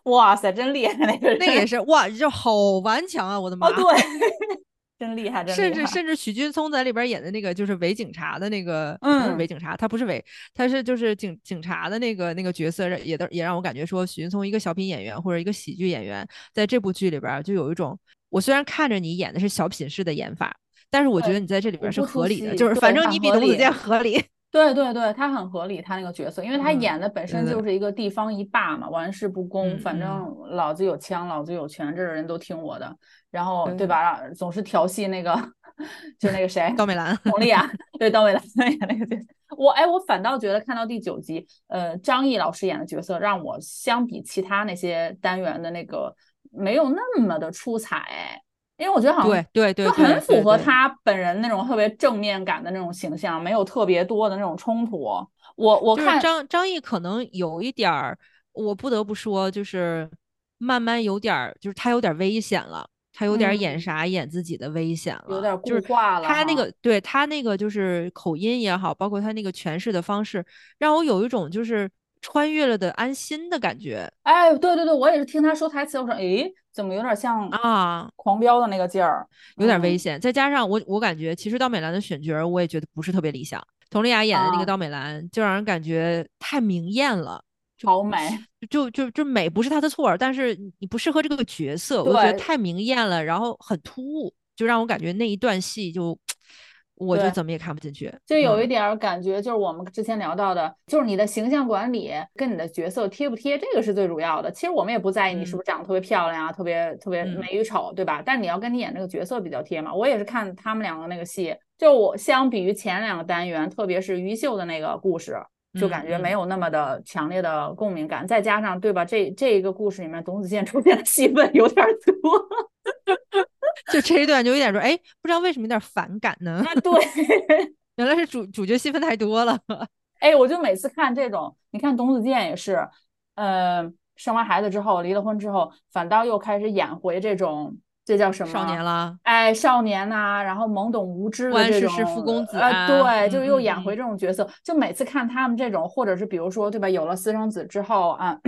哇塞，真厉害！那个那个也是哇，就好顽强啊！我的妈，对，真厉害，真甚至甚至许君聪在里边演的那个就是伪警察的那个，嗯，伪警察，他不是伪，他是就是警警察的那个那个角色，也都也让我感觉说许君聪一个小品演员或者一个喜剧演员，在这部剧里边就有一种，我虽然看着你演的是小品式的演法，但是我觉得你在这里边是合理的，就是反正你比董子健合理。对对对，他很合理，他那个角色，因为他演的本身就。是一个地方一霸嘛，玩世不恭，反正老子有枪，老子有权，这人都听我的，然后对吧？总是调戏那个，就那个谁，高美兰，佟丽娅，对，高美兰演那个角色，我哎，我反倒觉得看到第九集，呃，张译老师演的角色，让我相比其他那些单元的那个没有那么的出彩。因为我觉得好像对对对，就很符合他本人那种特别正面感的那种形象，没有特别多的那种冲突。我我看张张译可能有一点儿，我不得不说，就是慢慢有点儿，就是他有点危险了，他有点演啥演自己的危险了，有点固化了。他那个对他那个就是口音也好，包括他那个诠释的方式，让我有一种就是穿越了的安心的感觉。哎，对对对，我也是听他说台词，我说诶。怎么有点像啊？狂飙的那个劲儿，有点危险。再加上我，我感觉其实刀美兰的选角，我也觉得不是特别理想。佟丽娅演的那个刀美兰，就让人感觉太明艳了。好美，就就就美不是她的错，但是你不适合这个角色，我觉得太明艳了，然后很突兀，就让我感觉那一段戏就我就怎么也看不进去。就有一嗯点儿感觉，就是我们之前聊到的，就是你的形象管理跟你的角色贴不贴，这个是最主要的。其实我们也不在意你是不是长得特别漂亮啊，特别特别嗯美与丑，对吧？但你要跟你演那个角色比较贴嘛。我也是看他们两个那个戏，就我相比于前两个单元，特别是于秀的那个故事。就感觉没嗯有那么的强烈的共鸣感，再加上对吧？这这一个故事里面，董子健出现的戏份有点儿多。就这一段就有点说，哎，不知道为什么有点反感呢？啊，对，原来是主主角戏份太多了。哎，我就每次看这种，你看董子健也是，呃，生完孩子之后，离了婚之后，反倒又开始演回这种，这叫什么？少年啦，哎，少年呐、然后懵懂无知的关这种，氏是富公子呃，啊对，就又演回嗯这种角色。就每次看他们这种，或者是比如说，对吧？有了私生子之后啊。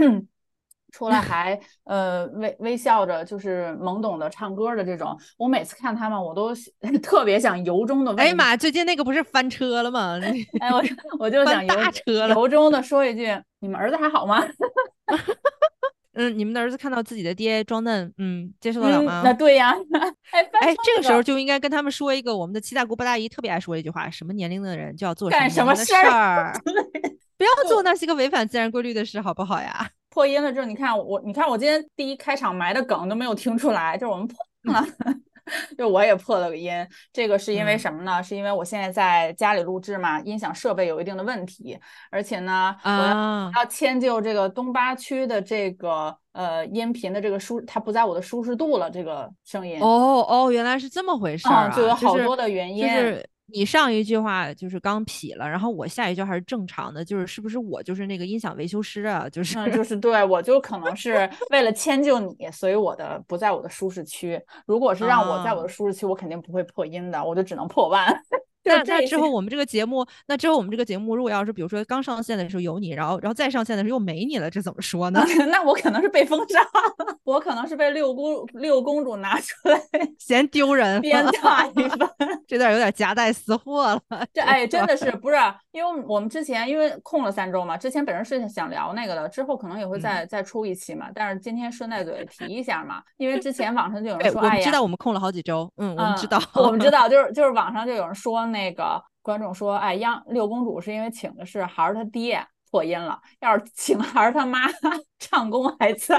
出来还呃微微笑着，就是懵懂的唱歌的这种，我每次看他们，我都 特别想由衷的哎呀妈，最近那个不是翻车了吗？哎，我我就想大车了。由衷的说一句：你们儿子还好吗？嗯，你们的儿子看到自己的爹装嫩，嗯，接受得了嗯，吗？那对呀。哎，翻哎，这个时候就应该跟他们说一个我们的七大姑八大姨特别爱说一句话：什么年龄的人就要做干什么事儿，不要做那些个违反自然规律的事，好不好呀？破音了之后，你看我，你看我今天第一开场埋的梗都没有听出来，就是我们破了。就我也破了个音，这个是因为嗯什么呢？是因为我现在在家里录制嘛，音响设备有一定的问题，而且呢，我要迁就这个东八区的这个呃音频的这个舒，它不在我的舒适度了，这个声音哦哦，原来是这么回事儿啊，嗯就有好多的原因。就是你上一句话就是刚劈了，然后我下一句还是正常的，就是是不是我就是那个音响维修师啊？就是嗯，就是对我就可能是为了迁就你，所以我的不在我的舒适区。如果是让我在我啊的舒适区，我肯定不会破音的，我就只能破万。就那那之后我们这个节目，那之后我们这个节目，如果要是比如说刚上线的时候有你，然后然后再上线的时候又没你了，这怎么说呢？那我可能是被封杀了，我可能是被六公六公主拿出来嫌丢人鞭了，挞一番。这段有点夹带私货了。这哎，真的是是不是？因为我们之前因为空了三周嘛，之前本身是想聊那个的，之后可能也会嗯再、再出一期嘛。但是今天顺带嘴提一下嘛，因为之前网上就有人对，说，我们知道我们空了好几周，嗯，我们知嗯道，我们知 道，就是就是网上就有人说那个观众说，哎，央六公主是因为请的是孩儿他爹破音了，要是请孩儿他妈，唱功还在。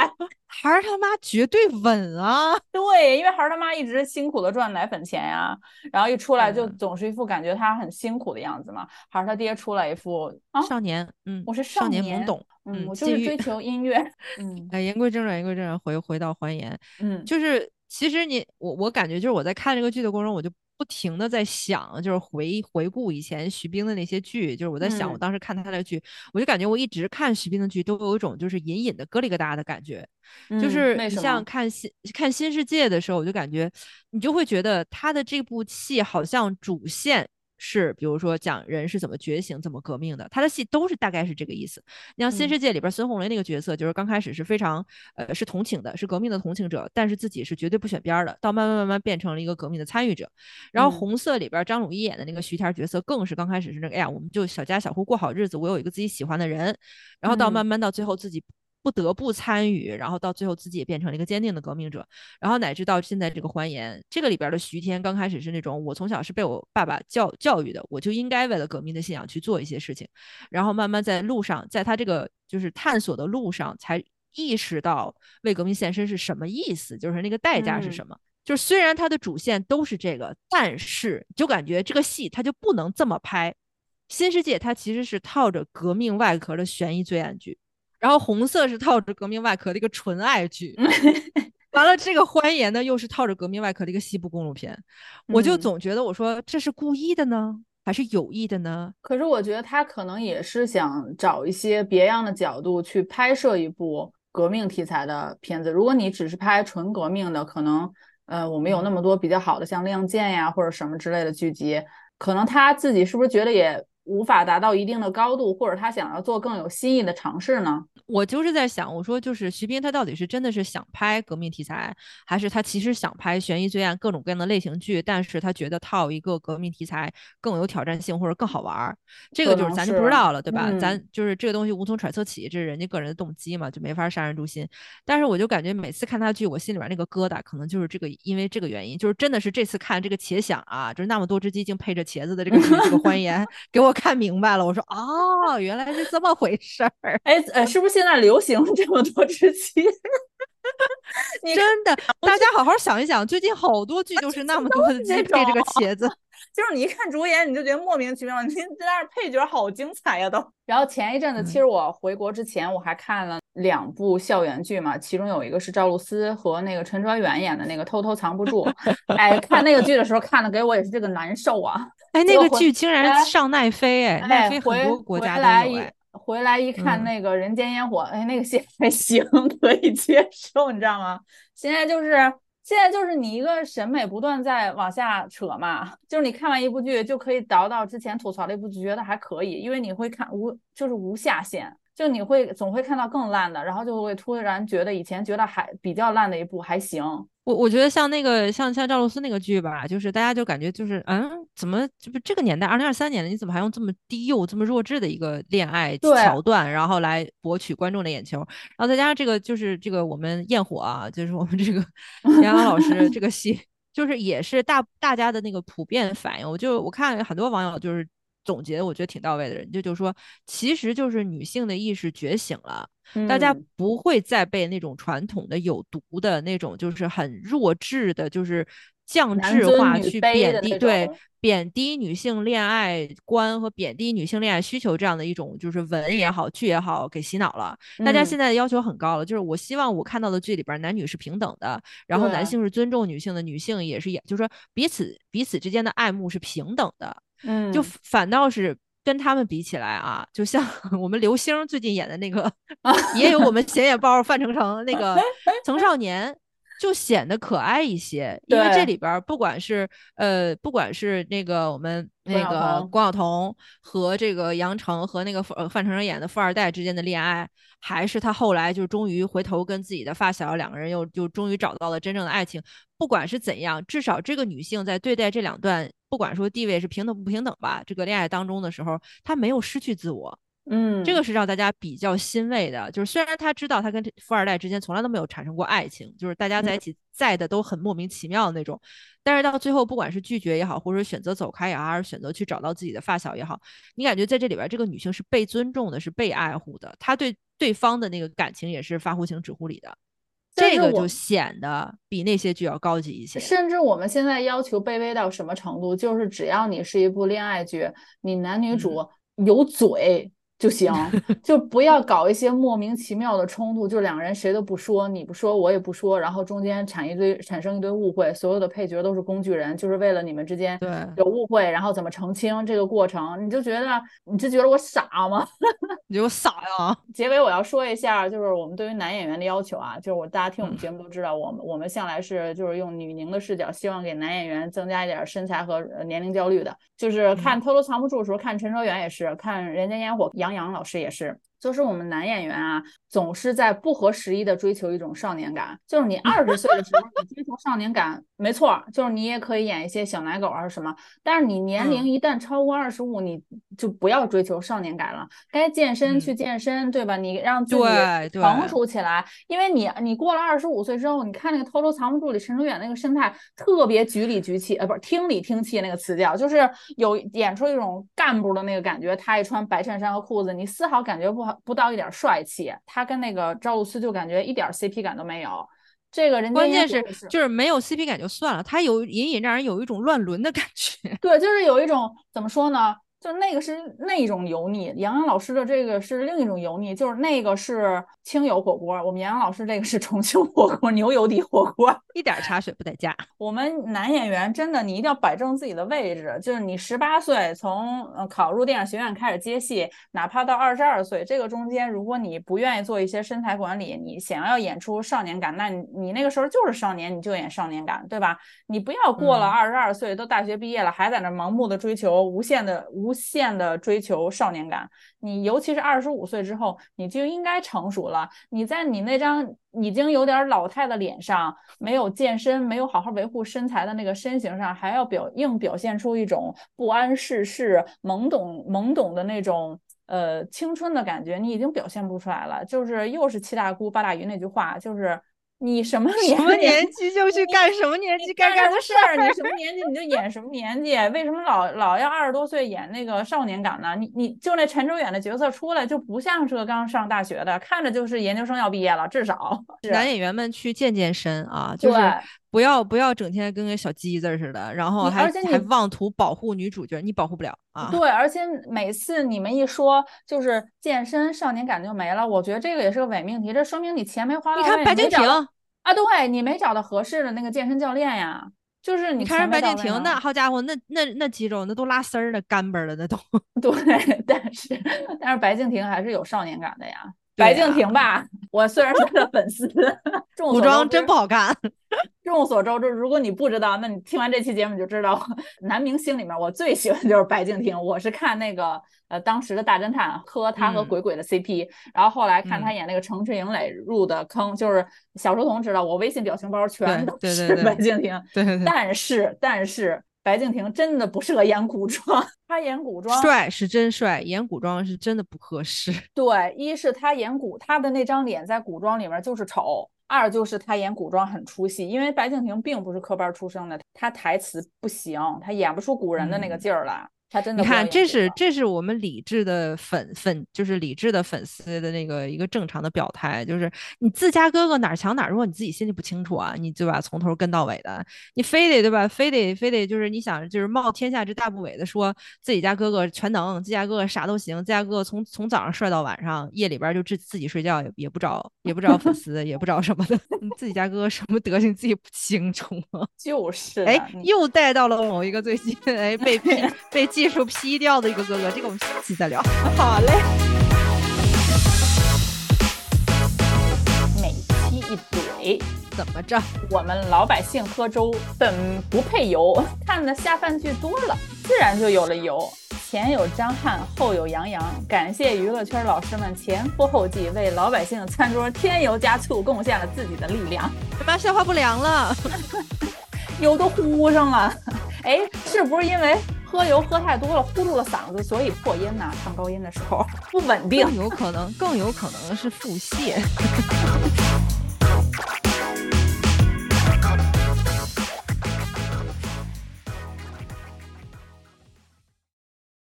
孩儿他妈绝对稳啊！对，因为孩儿他妈一直辛苦的赚奶粉钱呀，然后一出来就嗯总是一副感觉他很辛苦的样子嘛。孩儿他爹出来一副啊，少年，嗯，我是少少年年懵懂，嗯，我就是追求音乐，嗯哎，言归正传，言归正传，回回到还原，嗯，就是其实你我我感觉就是我在看这个剧的过程中，我就不停的在想，就是回回顾以前徐冰的那些剧，就是我在想我嗯当时看他的剧，我就感觉我一直看徐冰的剧都有一种就是隐隐的咯里咯哒的感觉，就嗯是？像看新看新世界的时候，我就感觉你就会觉得他的这部戏好像主线。是，比如说讲人是怎么觉醒、怎么革命的，他的戏都是大概是这个意思。你像《新嗯世界》里边孙红雷那个角色，就是刚开始是非常呃是同情的，是革命的同情者，但是自己是绝对不选边儿的，到慢慢慢慢变成了一个革命的参与者。然后嗯红色里边张鲁一演的那个徐天角色，更是刚开始是那个，哎呀，我们就小家小户过好日子，我有一个自己喜欢的人，然后到嗯慢慢到最后自己。不得不参与，然后到最后自己也变成了一个坚定的革命者，然后乃至到现在这个欢颜，这个里边的徐天刚开始是那种我从小是被我爸爸教教育的，我就应该为了革命的信仰去做一些事情，然后慢慢在路上，在他这个就是探索的路上，才意识到为革命献身是什么意思，就是那个代价是嗯什么。就是虽然它的主线都是这个，但是就感觉这个戏它就不能这么拍。新世界它其实是套着革命外壳的悬疑罪案剧，然后红色是套着革命外壳的一个纯爱剧，完了这个欢颜呢又是套着革命外壳的一个西部公路片，我就嗯总觉得我说这是故意的呢，还是有意的呢？可是我觉得他可能也是想找一些别样的角度去拍摄一部革命题材的片子。如果你只是拍纯革命的，可能呃我们有那嗯么多比较好的像《亮剑》呀或者什么之类的剧集，可能他自己是不是觉得也无法达到一定的高度，或者他想要做更有新意的尝试呢？我就是在想，我说就是徐冰他到底是真的是想拍革命题材，还是他其实想拍悬疑罪案各种各样的类型剧，但是他觉得套一个革命题材更有挑战性或者更好玩儿，这个就是咱就不知道了，对吧？咱就是这个东西无从揣测起，这是人家个人的动机嘛，就没法杀人诛心。但是我就感觉每次看他剧，我心里边那个疙瘩可能就是这个，因为这个原因，就是真的是这次看这个茄想啊，就是那么多只鸡精配着茄子的这个这个欢颜，给我看明白了。我说哦，原来是这么回事儿。哎，呃，是不是现在流行这么多只鸡？真的，大家好好想一想，最近好多剧都是那么多的鸡配这个茄子。就是你一看主演，你就觉得莫名其妙。你但是配角好精彩呀，都。然后前一阵子，其实我回国之前，我还看了两部校园剧嘛，其中有一个是赵露思和那个陈哲远演的那个《偷偷藏不住》。哎，看那个剧的时候，看的给我也是这个难受啊。哎，那个剧竟然上奈飞，哎，奈飞很多国家都有。回来一看那个人间烟火，哎，那个戏还 行，可以接受，你知道吗？现在就是。现在就是你一个审美不断在往下扯嘛，就是你看完一部剧就可以倒到之前吐槽的一部剧，觉得还可以，因为你会看无就是无下限，就你会总会看到更烂的，然后就会突然觉得以前觉得还比较烂的一部还行。我我觉得像那个像像赵露思那个剧吧，就是大家就感觉就是嗯，怎么这不这个年代二零二三年了，你怎么还用这么低幼、这么弱智的一个恋爱桥段，然后来博取观众的眼球？然后再加上这个就是这个我们焰火啊，就是我们这个 杨洋老师这个戏，就是也是大大家的那个普遍反应。我就我看很多网友就是。总结我觉得挺到位的人，就就说，其实就是女性的意识觉醒了，大家不会再被那种传统的有毒的那种，就是很弱智的，就是降智化去贬低，对，贬低女性恋爱观和贬低女性恋爱需求这样的一种，就是文也好，剧也好，给洗脑了。大家现在的要求很高了，就是我希望我看到的剧里边男女是平等的，然后男性是尊重女性的，女性也是，也就是说彼此彼此之间的爱慕是平等的。嗯，就反倒是跟他们比起来啊，就像 我们刘星最近演的那个，也有我们显眼包范丞丞那个 曾少年，就显得可爱一些。因为这里边不管是呃，不管是那个我们那个关晓彤和这个杨丞和那个范范丞丞演的富二代之间的恋爱，还是他后来就终于回头跟自己的发小两个人又就终于找到了真正的爱情。不管是怎样，至少这个女性在对待这两段。不管说地位是平等不平等吧，这个恋爱当中的时候，他没有失去自我，嗯，这个是让大家比较欣慰的。就是虽然他知道他跟富二代之间从来都没有产生过爱情，就是大家在一起在的都很莫名其妙的那种，但是到最后，不管是拒绝也好，或者选择走开也好，还是选择去找到自己的发小也好，你感觉在这里边，这个女性是被尊重的，是被爱护的，她对对方的那个感情也是发乎情止乎礼的。这个就显得比那些剧要高级一些。甚至我们现在要求卑微到什么程度？就是只要你是一部恋爱剧，你男女主有嘴。就行，就不要搞一些莫名其妙的冲突，就两个人谁都不说，你不说我也不说，然后中间产一堆产生一堆误会，所有的配角都是工具人，就是为了你们之间有误会，然后怎么澄清这个过程，你就觉得你就觉得我傻吗？你就傻呀！结尾我要说一下，就是我们对于男演员的要求啊，就是我大家听我们节目都知道，我们我们向来是就是用女凝的视角，希望给男演员增加一点身材和年龄焦虑的，就是看偷偷藏不住的时候，看陈哲远也是，看人间烟火杨。杨老师也是。就是我们男演员啊，总是在不合时宜的追求一种少年感。就是你 二十岁的时候，你追求少年感，没错，就是你也可以演一些小奶狗啊什么。但是你年龄一旦超过二十五，你就不要追求少年感了。该健身去健身，对吧？你让自己成熟起来。因为你你过了二十五岁之后，你看那个偷偷藏不住里陈哲远那个身材，特别局里局气，呃，不是听里听气那个词叫，就是有演出一种干部的那个感觉。他一穿白衬衫和裤子，你丝毫感觉不好。不到一点帅气，他跟那个赵露思就感觉一点 CP 感都没有。这个人关键是就是没有 CP 感就算了，他有隐隐让人有一种乱伦的感觉。对，就是有一种怎么说呢？就那个是那种油腻，杨洋老师的这个是另一种油腻，就是那个是清油火锅，我们杨洋老师这个是重庆火锅，牛油底火锅，一点茶水不带加。我们男演员真的，你一定要摆正自己的位置，就是你十八岁从考入电影学院开始接戏，哪怕到二十二岁，这个中间如果你不愿意做一些身材管理，你想要演出少年感，那你你那个时候就是少年，你就演少年感，对吧？你不要过了二十二岁，都大学毕业了，还在那盲目的追求无限的无。无限的追求少年感。你尤其是二十五岁之后，你就应该成熟了。你在你那张已经有点老态的脸上，没有健身，没有好好维护身材的那个身形上，还要表硬表现出一种不谙世事、懵懂懵懂的那种呃青春的感觉，你已经表现不出来了。就是又是七大姑八大姨那句话，就是。你什么年什么 年纪就去干什么年纪该干的事儿，你什么年纪你就演什么年纪，为什么老老要二十多岁演那个少年感呢？你你就那陈哲远的角色出来就不像是个刚上大学的，看着就是研究生要毕业了，至少。男演员们去健健身啊，就是不要不要整天跟个小鸡子似的，然后还还妄图保护女主角，你保护不了啊。对，而且每次你们一说就是健身少年感就没了，我觉得这个也是个伪命题，这说明你钱没花到位。你看白敬亭。啊，对你没找到合适的那个健身教练呀，就是你看人白敬亭那好家伙，那那那肌肉那都拉丝儿了，干巴了那都。对，但是但是白敬亭还是有少年感的呀。白敬亭吧，我虽然是他的粉丝，古装真不好看。众所周知，如果你不知道，那你听完这期节目就知道，男明星里面我最喜欢就是白敬亭。我是看那个呃当时的大侦探和他和鬼鬼的 CP，然后后来看他演那个城池营垒入的坑，就是小书童知道我微信表情包全都是白敬亭。对对对。但是但是白敬亭真的不适合演古装，他演古装帅是真帅，演古装是真的不合适。对，一是他演古，他的那张脸在古装里面就是丑。二就是他演古装很出戏，因为白敬亭并不是科班出身的，他台词不行，他演不出古人的那个劲儿来。他真的，你看，这是这是我们理智的粉粉，就是理智的粉丝的那个一个正常的表态，就是你自家哥哥哪强哪弱，你自己心里不清楚啊？你对吧？从头跟到尾的，你非得对吧？非得非得就是你想就是冒天下之大不韪的说自己家哥哥全能，自家哥哥啥都行，自家哥哥从从早上帅到晚上，夜里边就自自己睡觉也也不找也不找粉丝，也不找什么的，你自己家哥哥什么德行自己不清楚吗？就是，哎，又带到了某一个最近哎被被被。技术 P 掉的一个哥哥，这个我们下期再聊。好嘞。每期一怼，怎么着？我们老百姓喝粥本不配油，看的下饭剧多了，自然就有了油。前有张翰，后有杨洋，感谢娱乐圈老师们前赴后继，为老百姓餐桌添油加醋，贡献了自己的力量。什么消化不良了？油都呼上了。哎，是不是因为？喝油喝太多了，呼住了嗓子，所以破音呐，唱高音的时候不稳定，有可能，更有可能是腹泻。